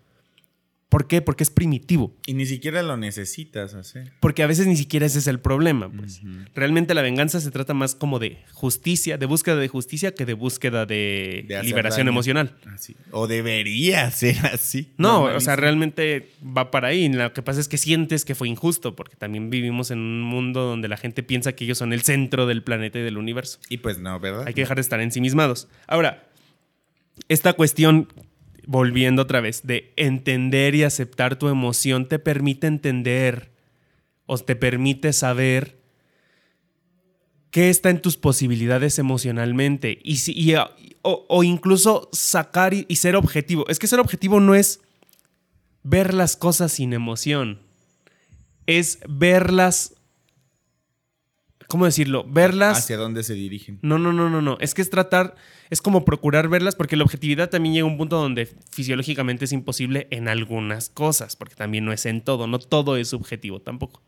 ¿Por qué? Porque es primitivo. Y ni siquiera lo necesitas hacer. Porque a veces ni siquiera ese es el problema. Pues. Realmente la venganza se trata más como de justicia, de búsqueda de justicia, que de búsqueda de, liberación emocional. Así. O debería ser así. No, o sea, realmente va para ahí. Lo que pasa es que sientes que fue injusto, porque también vivimos en un mundo donde la gente piensa que ellos son el centro del planeta y del universo. Y pues no, ¿verdad? Hay que dejar de estar ensimismados. Ahora, esta cuestión volviendo otra vez, de entender y aceptar tu emoción te permite entender o te permite saber qué está en tus posibilidades emocionalmente y, si, o, incluso sacar y ser objetivo. Es que ser objetivo no es ver las cosas sin emoción, es verlas ¿cómo decirlo? Verlas. ¿Hacia dónde se dirigen? No, no, no, no, no. Es que es tratar, es como procurar verlas, porque la objetividad también llega a un punto donde fisiológicamente es imposible en algunas cosas, porque también no es en todo, no todo es subjetivo tampoco.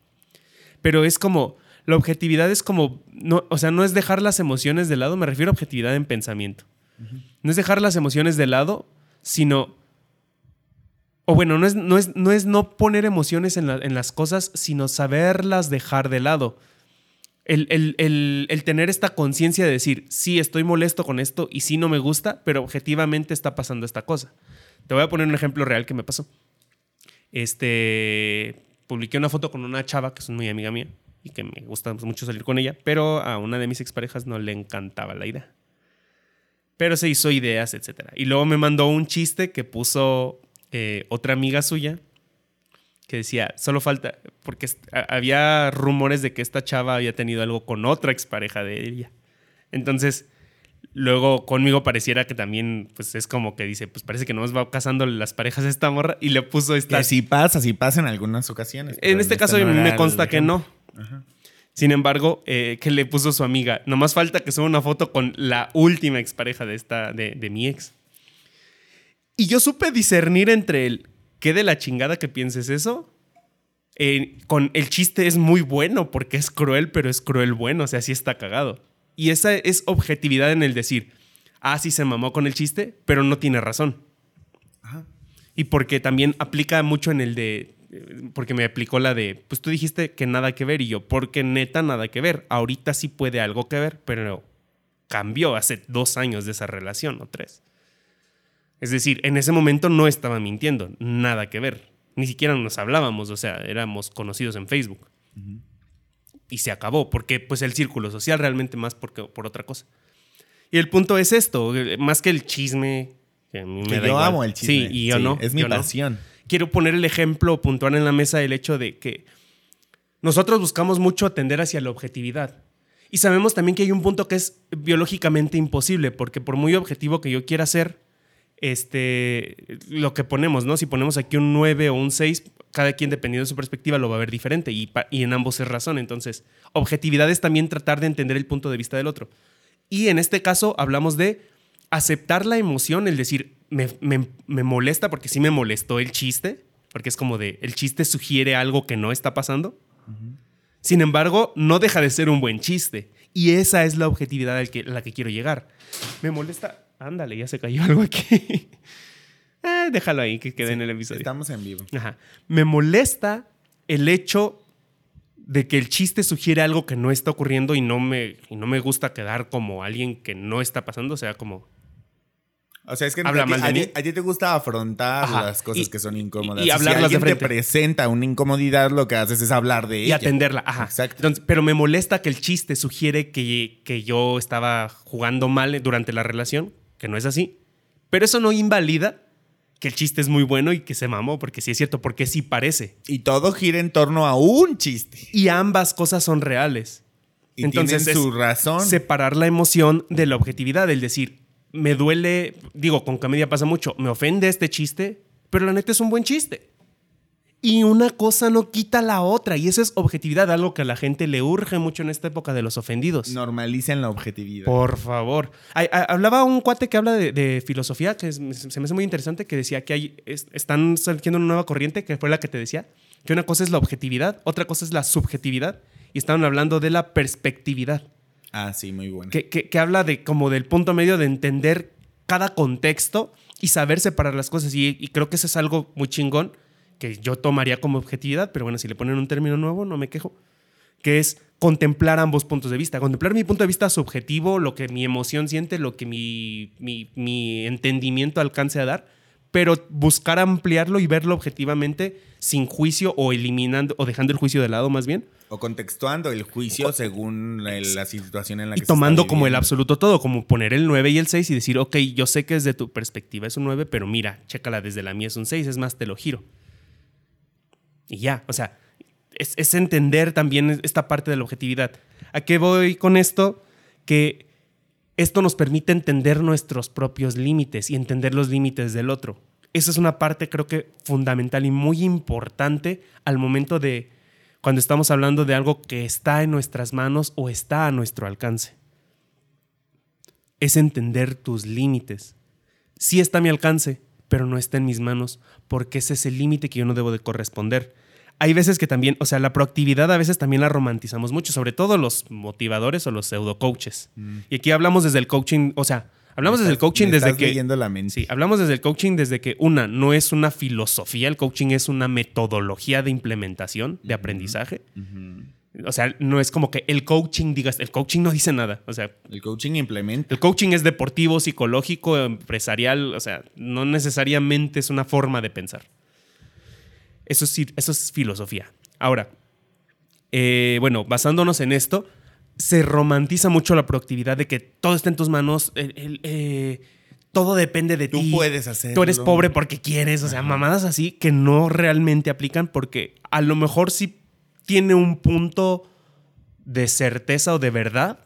Pero es como, la objetividad es como, no, o sea, no es dejar las emociones de lado, me refiero a objetividad en pensamiento. No es dejar las emociones de lado, sino o bueno, no es no, es, no, es no poner emociones en, en, las cosas, sino saberlas dejar de lado el, tener esta conciencia de decir, sí, estoy molesto con esto y sí no me gusta, pero objetivamente está pasando esta cosa. Te voy a poner un ejemplo real que me pasó. Este, publiqué una foto con una chava que es muy amiga mía y que me gusta mucho salir con ella, pero a una de mis exparejas no le encantaba la idea. Pero se hizo ideas, etc. Y luego me mandó un chiste que puso eh, otra amiga suya que decía, solo falta, porque había rumores de que esta chava había tenido algo con otra expareja de ella. Entonces, luego conmigo pareciera que también, pues es como que dice, pues parece que no nos va casando las parejas a esta morra y le puso esta... Que sí pasa, sí pasa en algunas ocasiones. En este caso me consta que no. Sin embargo, eh, que le puso su amiga, nomás falta que suba una foto con la última expareja de, esta, de, de mi ex. Y yo supe discernir entre el qué de la chingada que pienses eso. Eh, con el chiste es muy bueno porque es cruel, pero es cruel bueno, o sea, sí está cagado. Y esa es objetividad en el decir, ah, sí se mamó con el chiste, pero no tiene razón. Y porque también aplica mucho en el de, eh, porque me aplicó la de, pues tú dijiste que nada que ver y yo, porque neta nada que ver. Ahorita sí puede algo que ver, pero cambió hace dos años de esa relación o tres. Es decir, en ese momento no estaba mintiendo, nada que ver. Ni siquiera nos hablábamos, o sea, éramos conocidos en Facebook. Y se acabó, porque pues el círculo social realmente más porque, por otra cosa. Y el punto es esto, más que el chisme. Que, yo amo el chisme. Sí, y yo no. Es mi pasión. Quiero poner el ejemplo puntual en la mesa del hecho de que nosotros buscamos mucho atender hacia la objetividad. Y sabemos también que hay un punto que es biológicamente imposible, porque por muy objetivo que yo quiera ser, este, lo que ponemos, ¿no? Si ponemos aquí un 9 o un 6, cada quien dependiendo de su perspectiva lo va a ver diferente y, en ambos es razón. Entonces, objetividad es también tratar de entender el punto de vista del otro. Y en este caso hablamos de aceptar la emoción, el decir, me, molesta porque sí me molestó el chiste, porque es como de, el chiste sugiere algo que no está pasando. Sin embargo, no deja de ser un buen chiste. Y esa es la objetividad a la que quiero llegar. Me molesta. Ándale, ya se cayó algo aquí. Eh, déjalo ahí, que quede en el episodio. Estamos en vivo. Ajá. Me molesta el hecho de que el chiste sugiere algo que no está ocurriendo y no me, y no me gusta quedar como alguien que no está pasando, o sea, como o sea, es que Habla a, ti, mal de a ti- mí. a ti te gusta afrontar Ajá. las cosas Y- que son incómodas. y- y si hablarlas alguien de frente. te presenta una incomodidad, lo que haces es hablar de y ella. atenderla. Ajá. Exacto. Entonces, pero me molesta que el chiste sugiere que, que yo estaba jugando mal durante la relación, que no es así. Pero eso no invalida que el chiste es muy bueno y que se mamó, porque sí es cierto, porque sí parece. Y todo gira en torno a un chiste. Y ambas cosas son reales. Y Entonces tienen es su razón. separar la emoción de la objetividad, el decir, me duele, digo, con comedia pasa mucho, me ofende este chiste, pero la neta es un buen chiste. Y una cosa no quita la otra, y eso es objetividad, algo que a la gente le urge mucho en esta época de los ofendidos. Normalicen la objetividad. Por favor. Ay, a- hablaba un cuate que habla de, de filosofía, que es- se me hace muy interesante, que decía que hay, es- están surgiendo una nueva corriente, que fue la que te decía, que una cosa es la objetividad, otra cosa es la subjetividad, y estaban hablando de la perspectividad Ah, sí, muy bueno. que, que- que habla de como del punto medio de entender cada contexto y saber separar las cosas. Y, y creo que eso es algo muy chingón que yo tomaría como objetividad, pero bueno, si le ponen un término nuevo, no me quejo, que es contemplar ambos puntos de vista. Contemplar mi punto de vista subjetivo, lo que mi emoción siente, lo que mi, mi, mi entendimiento alcance a dar, pero buscar ampliarlo y verlo objetivamente sin juicio o eliminando o dejando el juicio de lado más bien O contextuando el juicio según la, la situación en la que y se está tomando como el absoluto todo, como poner el 9 y el 6 y decir, ok, yo sé que desde tu perspectiva es un 9, pero mira, chécala, desde la mía es un 6, es más, te lo giro. Y ya, o sea, es, entender también esta parte de la objetividad. ¿A qué voy con esto? Que esto nos permite entender nuestros propios límites y entender los límites del otro. Esa es una parte creo que fundamental y muy importante al momento de cuando estamos hablando de algo que está en nuestras manos o está a nuestro alcance. Es entender tus límites. Sí está a mi alcance, pero no está en mis manos porque ese es el límite que yo no debo de corresponder. Hay veces que también, o sea, la proactividad a veces también la romantizamos mucho, sobre todo los motivadores o los pseudo coaches. Y aquí hablamos desde el coaching, o sea, hablamos desde el coaching me desde estás que leyendo la mente. Sí, hablamos desde el coaching desde que una no es una filosofía, el coaching es una metodología de implementación, de aprendizaje. O sea, no es como que el coaching digas, el coaching no dice nada. O sea, El coaching implementa. el coaching es deportivo, psicológico, empresarial, o sea, no necesariamente es una forma de pensar. Eso es, eso es filosofía. Ahora, eh, bueno, basándonos en esto, se romantiza mucho la proactividad de que todo está en tus manos, el- el, eh, todo depende de Tú ti. puedes hacerlo. Tú eres pobre porque quieres, o sea, mamadas así que no realmente aplican porque a lo mejor sí tiene un punto de certeza o de verdad,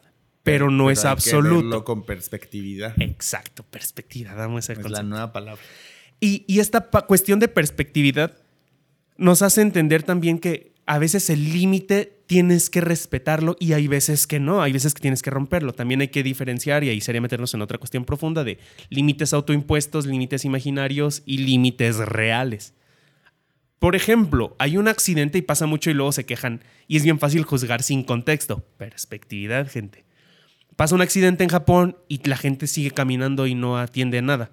pero no es hay que absoluto. verlo con perspectividad. Exacto, perspectiva, damos ese Es la nueva palabra. Y, y esta cuestión de perspectividad nos hace entender también que a veces el límite tienes que respetarlo y hay veces que no, hay veces que tienes que romperlo. También hay que diferenciar y ahí sería meternos en otra cuestión profunda de límites autoimpuestos, límites imaginarios y límites reales. Por ejemplo, hay un accidente y pasa mucho y luego se quejan y es bien fácil juzgar sin contexto. Perspectividad, gente. Pasa un accidente en Japón y la gente sigue caminando y no atiende a nada.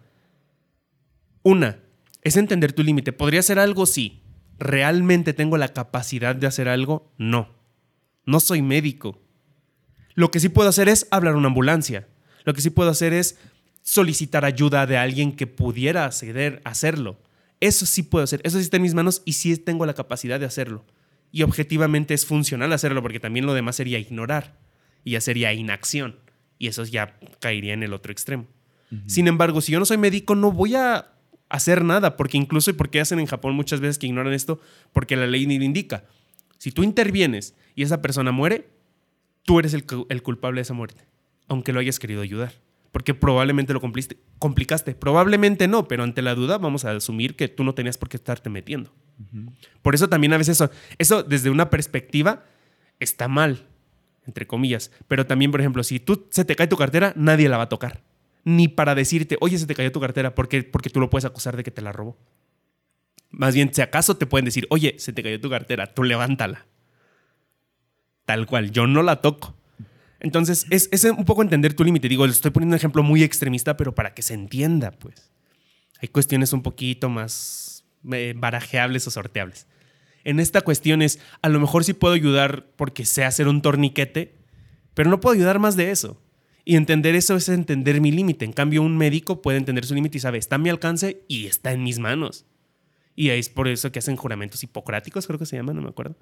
Una, es entender tu límite. ¿Podría hacer algo? Sí. ¿Realmente tengo la capacidad de hacer algo? No. No soy médico. Lo que sí puedo hacer es hablar a una ambulancia. Lo que sí puedo hacer es solicitar ayuda de alguien que pudiera acceder a hacerlo. Eso sí puedo hacer. Eso sí está en mis manos y sí tengo la capacidad de hacerlo. Y objetivamente es funcional hacerlo porque también lo demás sería ignorar y ya sería inacción. Y eso ya caería en el otro extremo. Sin embargo, si yo no soy médico, no voy a hacer nada, porque incluso, y porque hacen en Japón muchas veces que ignoran esto, porque la ley ni lo indica. Si tú intervienes y esa persona muere, tú eres el, cu- el culpable de esa muerte, aunque lo hayas querido ayudar. Porque probablemente lo complicaste. Probablemente no, pero ante la duda vamos a asumir que tú no tenías por qué estarte metiendo. Por eso también a veces eso, eso desde una perspectiva está mal, entre comillas. Pero también, por ejemplo, si tú se te cae tu cartera, nadie la va a tocar. Ni para decirte, oye, se te cayó tu cartera, porque, porque tú lo puedes acusar de que te la robó. Más bien, si acaso te pueden decir, oye, se te cayó tu cartera, tú levántala. tal cual, yo no la toco. Entonces, es, es un poco entender tu límite. Digo, le estoy poniendo un ejemplo muy extremista, pero para que se entienda, pues. Hay cuestiones un poquito más eh, barajeables o sorteables. En esta cuestión es, a lo mejor sí puedo ayudar porque sé hacer un torniquete, pero no puedo ayudar más de eso. Y entender eso es entender mi límite. En cambio, un médico puede entender su límite y sabe, está a mi alcance y está en mis manos. Y es por eso que hacen juramentos hipocráticos, creo que se llaman, no me acuerdo.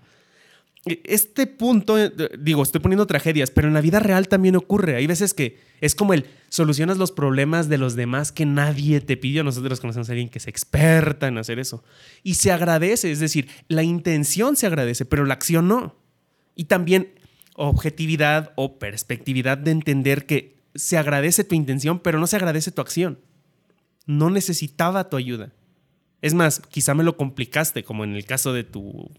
Este punto, eh, digo, estoy poniendo tragedias, pero en la vida real también ocurre. Hay veces que es como el solucionas los problemas de los demás que nadie te pidió. Nosotros conocemos a alguien que es experta en hacer eso. Y se agradece, es decir, la intención se agradece, pero la acción no. Y también objetividad o perspectividad de entender que se agradece tu intención, pero no se agradece tu acción. No necesitaba tu ayuda. Es más, quizá me lo complicaste, como en el caso de tu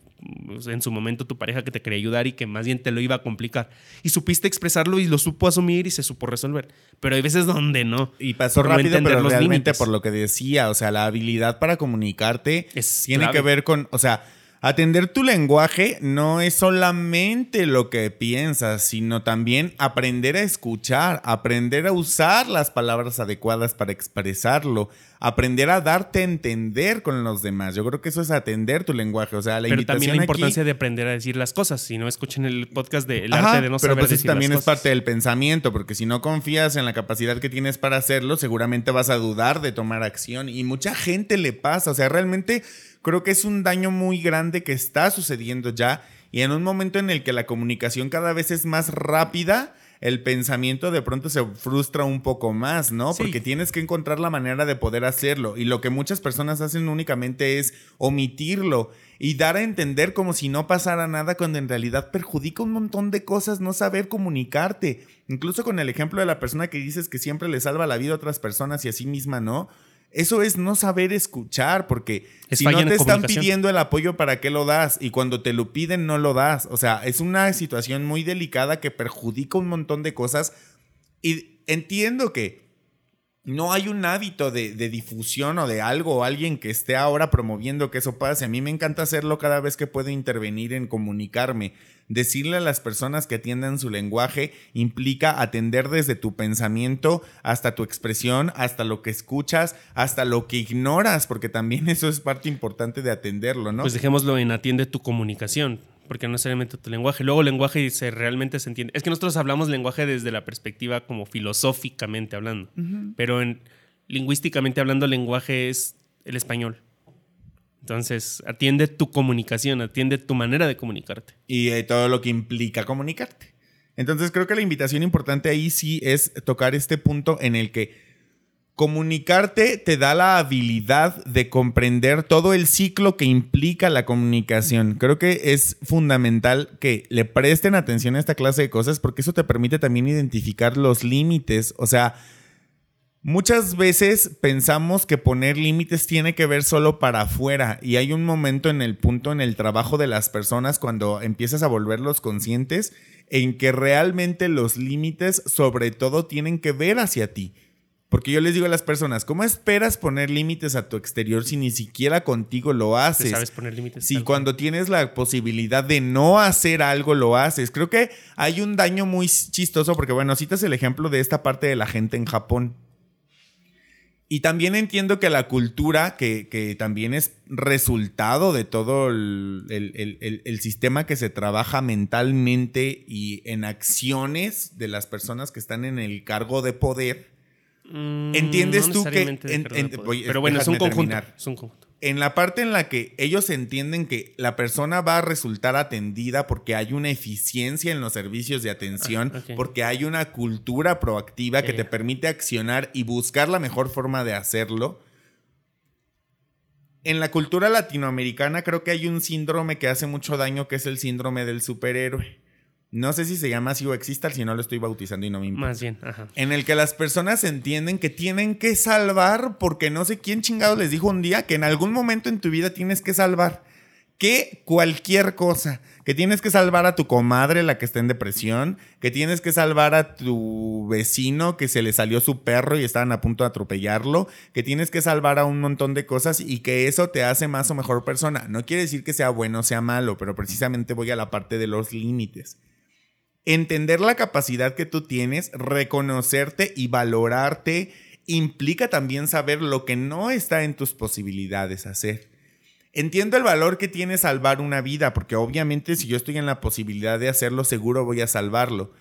en su momento tu pareja que te quería ayudar y que más bien te lo iba a complicar. Y supiste expresarlo y lo supo asumir y se supo resolver. Pero hay veces donde no. Y pasó rápido, pero realmente por lo que decía, o sea, la habilidad para comunicarte tiene que ver con, o sea, Atender tu lenguaje no es solamente lo que piensas, sino también aprender a escuchar, aprender a usar las palabras adecuadas para expresarlo, aprender a darte a entender con los demás. Yo creo que eso es atender tu lenguaje. O sea, la pero también la importancia de aprender a decir las cosas. Si no escuchen el podcast de El arte de no pero pues eso también es parte del pensamiento, porque si no confías en la capacidad que tienes para hacerlo, seguramente vas a dudar de tomar acción. Y mucha gente le pasa. O sea, realmente creo que es un daño muy grande que está sucediendo ya y en un momento en el que la comunicación cada vez es más rápida, el pensamiento de pronto se frustra un poco más, ¿no? Porque tienes que encontrar la manera de poder hacerlo. Y lo que muchas personas hacen únicamente es omitirlo y dar a entender como si no pasara nada cuando en realidad perjudica un montón de cosas no saber comunicarte. Incluso con el ejemplo de la persona que dices que siempre le salva la vida a otras personas y a sí misma no. Eso es no saber escuchar, porque si no te están pidiendo el apoyo, ¿para qué lo das? Y cuando te lo piden, no lo das. O sea, es una situación muy delicada que perjudica un montón de cosas. Y entiendo que no hay un hábito de, de, difusión o de algo o alguien que esté ahora promoviendo que eso pase. A mí me encanta hacerlo cada vez que puedo intervenir en comunicarme. Decirle a las personas que atiendan su lenguaje implica atender desde tu pensamiento hasta tu expresión, hasta lo que escuchas, hasta lo que ignoras, porque también eso es parte importante de atenderlo, ¿no? Pues dejémoslo en atiende tu comunicación, porque no necesariamente tu lenguaje. Luego lenguaje se realmente se entiende. Es que nosotros hablamos lenguaje desde la perspectiva como filosóficamente hablando, pero en, lingüísticamente hablando lenguaje es el español. Entonces, atiende tu comunicación, atiende tu manera de comunicarte. Y eh, todo lo que implica comunicarte. Entonces, creo que la invitación importante ahí sí es tocar este punto en el que comunicarte te da la habilidad de comprender todo el ciclo que implica la comunicación. Creo que es fundamental que le presten atención a esta clase de cosas porque eso te permite también identificar los límites. O sea, Muchas veces pensamos que poner límites tiene que ver solo para afuera y hay un momento en el punto en el trabajo de las personas cuando empiezas a volverlos conscientes en que realmente los límites sobre todo tienen que ver hacia ti. Porque yo les digo a las personas, ¿cómo esperas poner límites a tu exterior si ni siquiera contigo lo haces? ¿Sabes poner límites? Si cuando tienes la posibilidad de no hacer algo lo haces. Creo que hay un daño muy chistoso porque, bueno, citas el ejemplo de esta parte de la gente en Japón y también entiendo que la cultura, que, también es resultado de todo el, sistema que se trabaja mentalmente y en acciones de las personas que están en el cargo de poder, mm, entiendes tú que... pero bueno, es un, conjunto, es un conjunto en la parte en la que ellos entienden que la persona va a resultar atendida porque hay una eficiencia en los servicios de atención, ah, porque hay una cultura proactiva que te permite accionar y buscar la mejor forma de hacerlo. En la cultura latinoamericana creo que hay un síndrome que hace mucho daño que es el síndrome del superhéroe. No sé si se llama así o exista, si no lo estoy bautizando y no me importa. Más bien, ajá. En el que las personas entienden que tienen que salvar porque no sé quién chingado les dijo un día que en algún momento en tu vida tienes que salvar. Que cualquier cosa. Que tienes que salvar a tu comadre, la que está en depresión. Que tienes que salvar a tu vecino que se le salió su perro y estaban a punto de atropellarlo. Que tienes que salvar a un montón de cosas y que eso te hace más o mejor persona. No quiere decir que sea bueno o sea malo, pero precisamente voy a la parte de los límites entender la capacidad que tú tienes, reconocerte y valorarte, implica también saber lo que no está en tus posibilidades hacer. Entiendo el valor que tiene salvar una vida, porque obviamente si yo estoy en la posibilidad de hacerlo, seguro voy a salvarlo.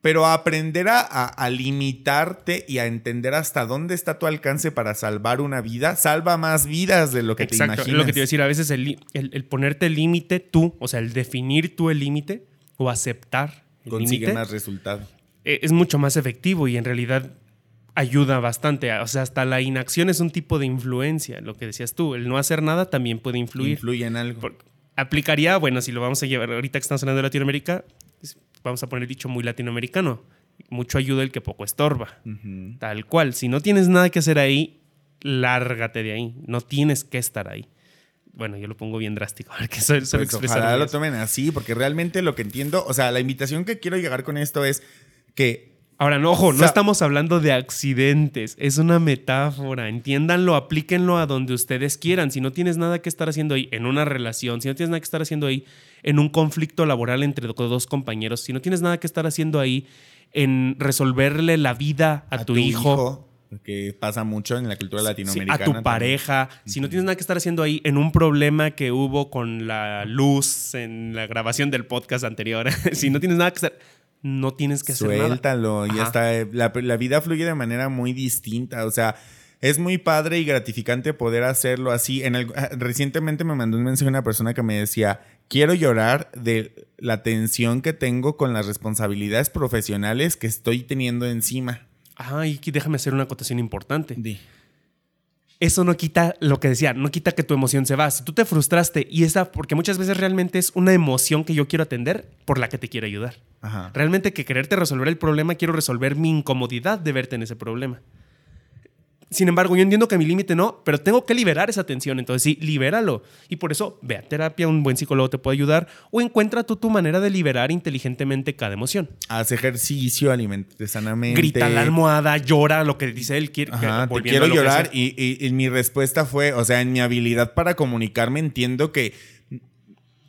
Pero aprender a, limitarte y a entender hasta dónde está tu alcance para salvar una vida, salva más vidas de lo que te imaginas. lo que te iba a decir, a veces el, el, ponerte el límite tú, o sea, el definir tú el límite o aceptar el Consigue más resultado. E, es mucho más efectivo y en realidad ayuda bastante. O sea, hasta la inacción es un tipo de influencia, lo que decías tú. El no hacer nada también puede influir. Influye en algo. aplicaría, bueno, si lo vamos a llevar, ahorita que estamos hablando de Latinoamérica, vamos a poner dicho muy latinoamericano. Mucho ayuda el que poco estorba. Tal cual. Si no tienes nada que hacer ahí, lárgate de ahí. No tienes que estar ahí. Bueno, yo lo pongo bien drástico, que soy, pues ojalá lo tomen así, porque realmente lo que entiendo, o sea, la invitación que quiero llegar con esto es que Ahora, no, ojo, no estamos hablando de accidentes, es una metáfora. Entiéndanlo, aplíquenlo a donde ustedes quieran. Si no tienes nada que estar haciendo ahí en una relación, si no tienes nada que estar haciendo ahí en un conflicto laboral entre dos compañeros, si no tienes nada que estar haciendo ahí en resolverle la vida a, tu, hijo, que pasa mucho en la cultura latinoamericana. a tu pareja. Si no tienes nada que estar haciendo ahí en un problema que hubo con la luz en la grabación del podcast anterior, si no tienes nada que estar no tienes que hacer Suéltalo, y hasta la, vida fluye de manera muy distinta, o sea, es muy padre y gratificante poder hacerlo así. En el, ah, recientemente me mandó un mensaje una persona que me decía, quiero llorar de la tensión que tengo con las responsabilidades profesionales que estoy teniendo encima. Ay, déjame hacer una acotación importante eso no quita lo que decía, no quita que tu emoción se va. Si tú te frustraste y esa, porque muchas veces realmente es una emoción que yo quiero atender por la que te quiero ayudar. Realmente que quererte resolver el problema, quiero resolver mi incomodidad de verte en ese problema. Sin embargo, yo entiendo que mi límite no, pero tengo que liberar esa tensión. Entonces, sí, libéralo. Y por eso, ve a terapia, un buen psicólogo te puede ayudar. O encuentra tú tu manera de liberar inteligentemente cada emoción. Haz ejercicio, alimentate sanamente. Grita la almohada, llora, lo que dice él. Quiere, quiero llorar. Y, y mi respuesta fue, o sea, en mi habilidad para comunicarme entiendo que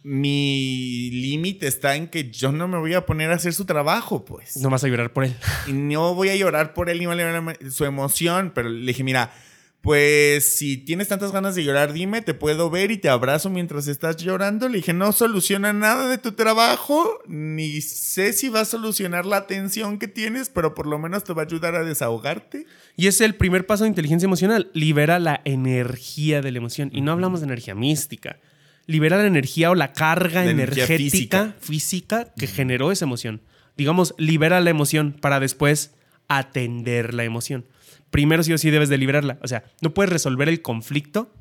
mi límite está en que yo no me voy a poner a hacer su trabajo, pues. No vas a llorar por él. Y no voy a llorar por él ni voy a llorar su emoción, pero le dije, mira, pues si tienes tantas ganas de llorar, dime, te puedo ver y te abrazo mientras estás llorando. Le dije, no soluciona nada de tu trabajo, ni sé si va a solucionar la tensión que tienes, pero por lo menos te va a ayudar a desahogarte. Y es el primer paso de inteligencia emocional, libera la energía de la emoción. Y no hablamos de energía mística libera la energía o la carga energética física. que generó esa emoción. Digamos, libera la emoción para después atender la emoción. Primero sí o sí debes de liberarla. O sea, no puedes resolver el conflicto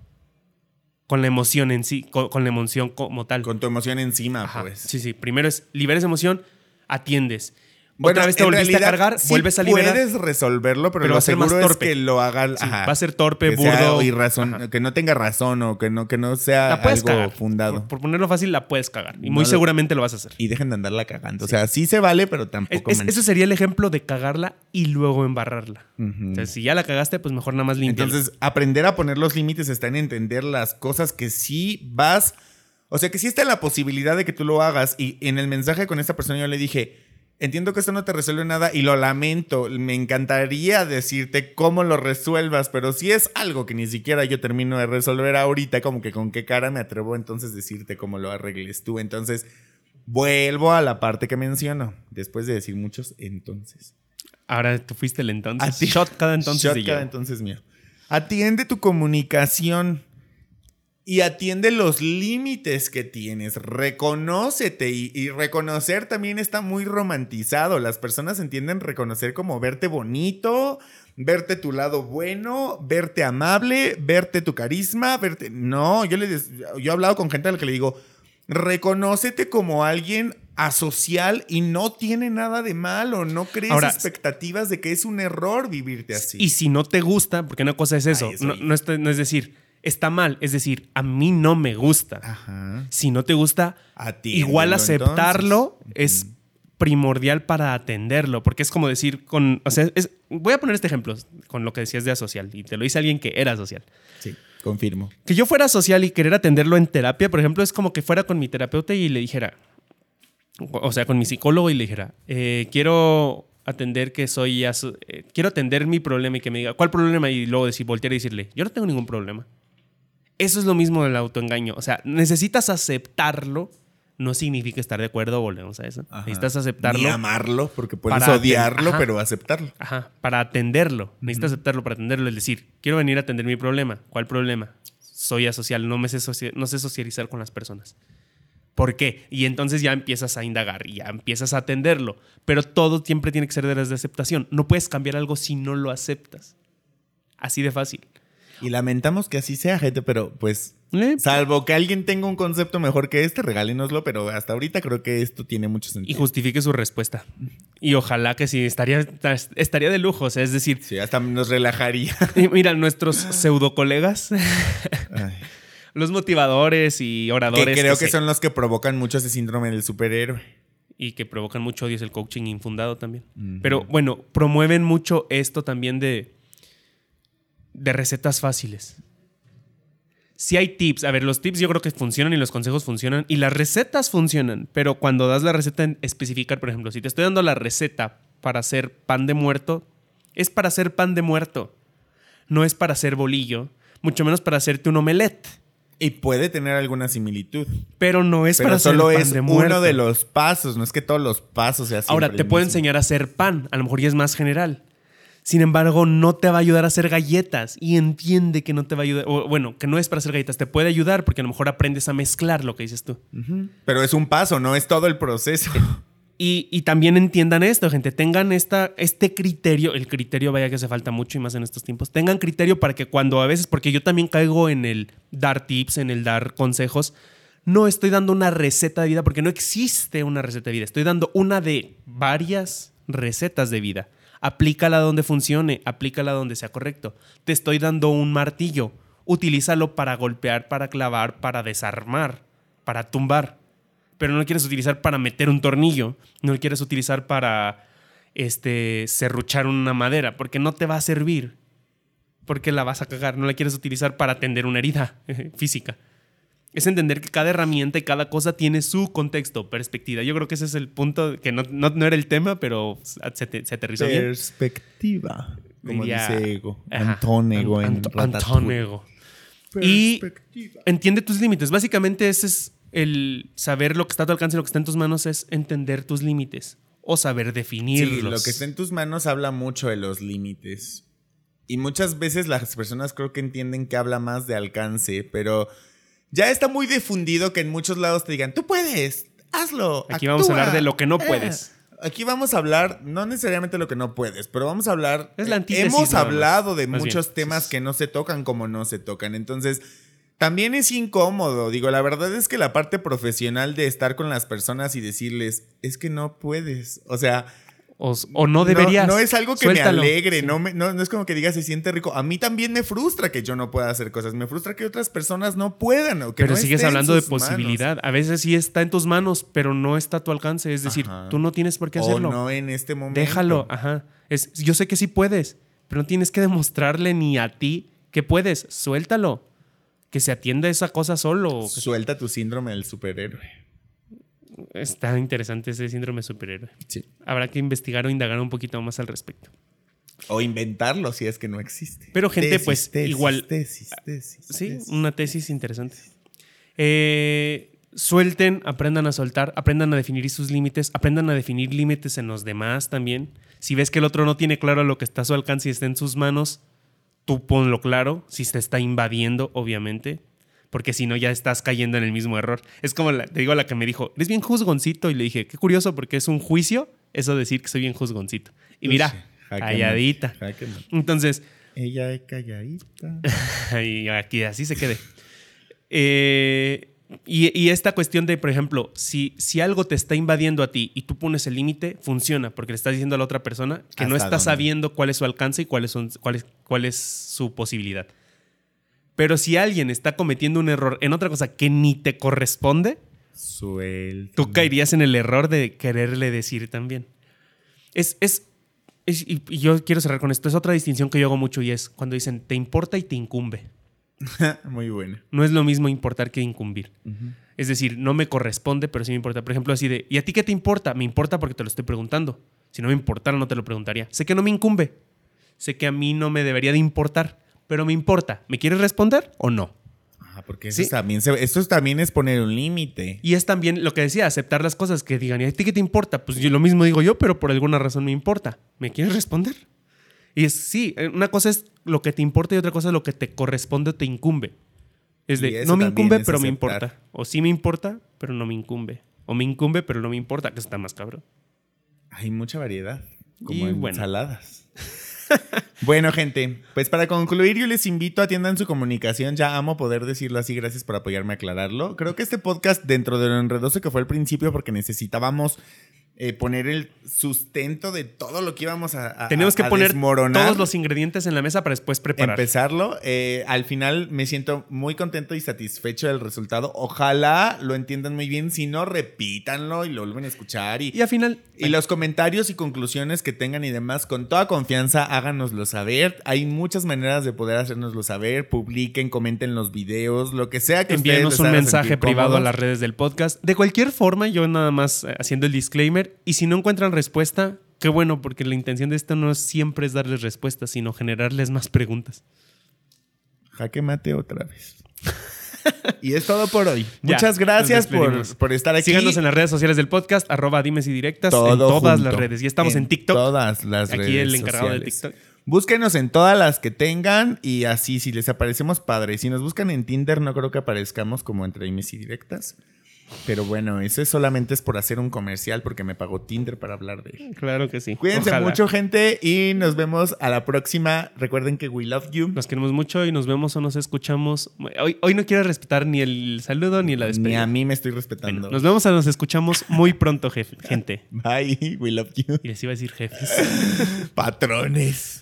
con la emoción en sí, con, la emoción como tal. Con tu emoción encima, pues. Sí, sí. Primero es liberes emoción, atiendes. Bueno, Otra vez te volviste a cargar, vuelves a liberar. Puedes resolverlo, pero, lo más torpe. que lo haga. va a ser torpe, burdo. Y razón, que no tenga razón o que no, que no sea algo fundado. Por, ponerlo fácil, la puedes cagar. Y muy seguramente lo vas a hacer. Y dejen de andarla cagando. O sea, sí se vale, pero tampoco. Es, ese sería el ejemplo de cagarla y luego embarrarla. O sea, si ya la cagaste, pues mejor nada más limpiar. Entonces, aprender a poner los límites está en entender las cosas que sí vas. O sea, que sí está en la posibilidad de que tú lo hagas. Y en el mensaje con esta persona yo le dije Entiendo que esto no te resuelve nada y lo lamento. Me encantaría decirte cómo lo resuelvas, pero si es algo que ni siquiera yo termino de resolver ahorita, como que con qué cara me atrevo entonces decirte cómo lo arregles tú. Entonces, vuelvo a la parte que menciono, después de decir muchos entonces. Ahora tú fuiste el entonces. Shot cada entonces. Shot cada entonces mío. Atiende tu comunicación y atiende los límites que tienes, reconócete y, reconocer también está muy romantizado. Las personas entienden reconocer como verte bonito, verte tu lado bueno, verte amable, verte tu carisma, verte... No, yo, le yo he hablado con gente a la que le digo, reconócete como alguien asocial y no tiene nada de malo, no crees expectativas de que es un error vivirte así. Y si no te gusta, porque una cosa es eso, no, no es decir está mal. Es decir, a mí no me gusta. Si no te gusta, igual aceptarlo es primordial para atenderlo, porque es como decir con, o sea, voy a poner este ejemplo con lo que decías de asocial y te lo dice alguien que era social. Sí, confirmo. Que yo fuera social y querer atenderlo en terapia, por ejemplo, es como que fuera con mi terapeuta y le dijera, o sea, con mi psicólogo y le dijera, eh, quiero atender que soy, eh, quiero atender mi problema y que me diga, ¿cuál problema? Y luego decir, voltear y decirle, yo no tengo ningún problema. Eso es lo mismo del autoengaño. O sea, necesitas aceptarlo. No significa estar de acuerdo, volvemos a eso. Necesitas aceptarlo. Ni amarlo, porque puedes odiarlo, pero aceptarlo. Ajá, para atenderlo. Necesitas aceptarlo para atenderlo. Es decir, quiero venir a atender mi problema. ¿Cuál problema? Soy asocial, no, me sé, no sé socializar con las personas. ¿Por qué? Y entonces ya empiezas a indagar y ya empiezas a atenderlo. Pero todo siempre tiene que ser de aceptación. No puedes cambiar algo si no lo aceptas. Así de fácil. Y lamentamos que así sea, gente, pero pues, salvo que alguien tenga un concepto mejor que este, regálenoslo, pero hasta ahorita creo que esto tiene mucho sentido. Y justifique su respuesta. Y ojalá que sí, estaría, estaría de lujo, o sea, es decir... Sí, hasta nos relajaría. mira, nuestros pseudo colegas... los motivadores y oradores. Que creo que, son los que provocan mucho ese síndrome del superhéroe. Y que provocan mucho odio, es el coaching infundado también. Pero bueno, promueven mucho esto también de, de recetas fáciles. Si hay tips, a ver, los tips yo creo que funcionan y los consejos funcionan y las recetas funcionan, pero cuando das la receta en especificar, por ejemplo, si te estoy dando la receta para hacer pan de muerto, es para hacer pan de muerto, no es para hacer bolillo, mucho menos para hacerte un omelette. Y puede tener alguna similitud. Pero no es para solo hacer pan es de uno de los pasos, no es que todos los pasos sean Ahora, te puedo enseñar a hacer pan, a lo mejor ya es más general. Sin embargo, no te va a ayudar a hacer galletas y entiende que no te va a ayudar, o, bueno, que no es para hacer galletas, te puede ayudar porque a lo mejor aprendes a mezclar lo que dices tú. Pero es un paso, no es todo el proceso. Y, también entiendan esto, gente, tengan esta, este criterio, el criterio vaya que hace falta mucho y más en estos tiempos, tengan criterio para que cuando a veces, porque yo también caigo en el dar tips, en el dar consejos, no estoy dando una receta de vida porque no existe una receta de vida, estoy dando una de varias recetas de vida. Aplícala donde funcione, aplícala donde sea correcto. Te estoy dando un martillo, utilízalo para golpear, para clavar, para desarmar, para tumbar pero no lo quieres utilizar para meter un tornillo, no lo quieres utilizar para este, serruchar una madera, porque no te va a servir, porque la vas a cagar, no la quieres utilizar para atender una herida física. Es entender que cada herramienta y cada cosa tiene su contexto, perspectiva. Yo creo que ese es el punto, que no, era el tema, pero se, aterrizó bien. Perspectiva, como dice Ego. Antónego en Antónego. Y entiende tus límites. Básicamente ese es el saber lo que está a tu alcance y lo que está en tus manos es entender tus límites o saber definirlos. Sí, lo que está en tus manos habla mucho de los límites. Y muchas veces las personas creo que entienden que habla más de alcance, pero ya está muy difundido que en muchos lados te digan, tú puedes, hazlo. Aquí vamos a hablar de lo que no eh, puedes. Aquí vamos a hablar, no necesariamente lo que no puedes, pero vamos a hablar. Es la Hemos hablado de muchos temas que no se tocan como no se tocan. Entonces, también es incómodo, digo, la verdad es que la parte profesional de estar con las personas y decirles, es que no puedes, o sea... O, no deberías. No, es algo que me alegre, no, no, es como que diga se siente rico. A mí también me frustra que yo no pueda hacer cosas, me frustra que otras personas no puedan. O que pero sigues hablando de posibilidad. A veces sí está en tus manos, pero no está a tu alcance. Es decir, tú no tienes por qué hacerlo. O no en este momento. Déjalo, ajá. Es, yo sé que sí puedes, pero no tienes que demostrarle ni a ti que puedes. Suéltalo que se atienda esa cosa solo. Suelta tu síndrome del superhéroe. Está interesante ese síndrome superhéroe. Sí. Habrá que investigar o indagar un poquito más al respecto. O inventarlo si es que no existe. Pero gente, pues igual. Tesis, tesis. Sí, una tesis interesante. Eh, suelten, aprendan a soltar, aprendan a definir sus límites, aprendan a definir límites en los demás también. Si ves que el otro no tiene claro lo que está a su alcance y está en sus manos, tú ponlo claro, si se está invadiendo, obviamente, porque si no ya estás cayendo en el mismo error. Es como, te digo, la que me dijo, eres bien juzgoncito, y le dije, qué curioso, porque es un juicio eso decir que soy bien juzgoncito. Y mira, calladita. Entonces... Ella es calladita. y aquí así se quede. Eh, y, esta cuestión de, por ejemplo, si, si algo te está invadiendo a ti y tú pones el límite, funciona, porque le estás diciendo a la otra persona que no está sabiendo cuál es su alcance y cuál es, cuál, es, cuál es su posibilidad. Pero si alguien está cometiendo un error en otra cosa que ni te corresponde, tú caerías en el error de quererle decir también. Es, es, y yo quiero cerrar con esto, es otra distinción que yo hago mucho y es cuando dicen, te importa y te incumbe. Muy bueno. No es lo mismo importar que incumbir. Es decir, no me corresponde, pero sí me importa. Por ejemplo, así de, ¿y a ti qué te importa? Me importa porque te lo estoy preguntando. Si no me importara, no te lo preguntaría. Sé que no me incumbe. Sé que a mí no me debería de importar, pero me importa. ¿Me quieres responder o no? Ah, porque eso, también esto también es poner un límite. Y es también lo que decía, aceptar las cosas que digan, ¿y a ti qué te importa? Pues yo lo mismo digo yo, pero por alguna razón me importa. ¿Me quieres responder? Y es, sí, eh, una cosa es lo que te importa y otra cosa es lo que te corresponde o te incumbe. Es de, no me incumbe, pero me importa. O sí me importa, pero no me incumbe. O me incumbe, pero no me importa, que está más cabrón. Hay mucha variedad. Como en ensaladas. bueno, gente, pues para concluir, yo les invito a atiendan su comunicación. Ya amo poder decirlo así. Gracias por apoyarme a aclararlo. Creo que este podcast, dentro de lo enredoso que fue al principio, porque necesitábamos eh, poner el sustento de todo lo que íbamos a, Tenemos que poner todos los ingredientes en la mesa para después preparar. Empezarlo. Eh, al final me siento muy contento y satisfecho del resultado. Ojalá lo entiendan muy bien. Si no, repítanlo y lo vuelven a escuchar. Y, al final. Y los comentarios y conclusiones que tengan y demás, con toda confianza, háganoslo saber. Hay muchas maneras de poder hacernoslo saber. Publiquen, comenten los videos, lo que sea que Envíenos un mensaje privado a las redes del podcast. De cualquier forma, yo nada más eh, haciendo el disclaimer y si no encuentran respuesta, qué bueno, porque la intención de esto no siempre es darles respuestas, sino generarles más preguntas. Jaque mate otra vez. y es todo por hoy. Muchas gracias por, estar aquí. Síganos en las redes sociales del podcast, arroba dimes y directas, en todas las redes. Y estamos en, TikTok. Todas las redes. Aquí el encargado de TikTok. Búsquenos en todas las que tengan y así, si les aparecemos padre. Si nos buscan en Tinder, no creo que aparezcamos como entre dimes y directas. Pero bueno, ese solamente es por hacer un comercial porque me pagó Tinder para hablar de él. Claro que sí. Cuídense mucho, gente, y nos vemos a la próxima. Recuerden que we love you. Nos queremos mucho y nos vemos o nos escuchamos. Hoy, hoy no quiero respetar ni el saludo ni la despedida. Ni a mí me estoy respetando. nos vemos o nos escuchamos muy pronto, jefe, gente. Bye, we love you. Y les iba a decir jefes. Patrones.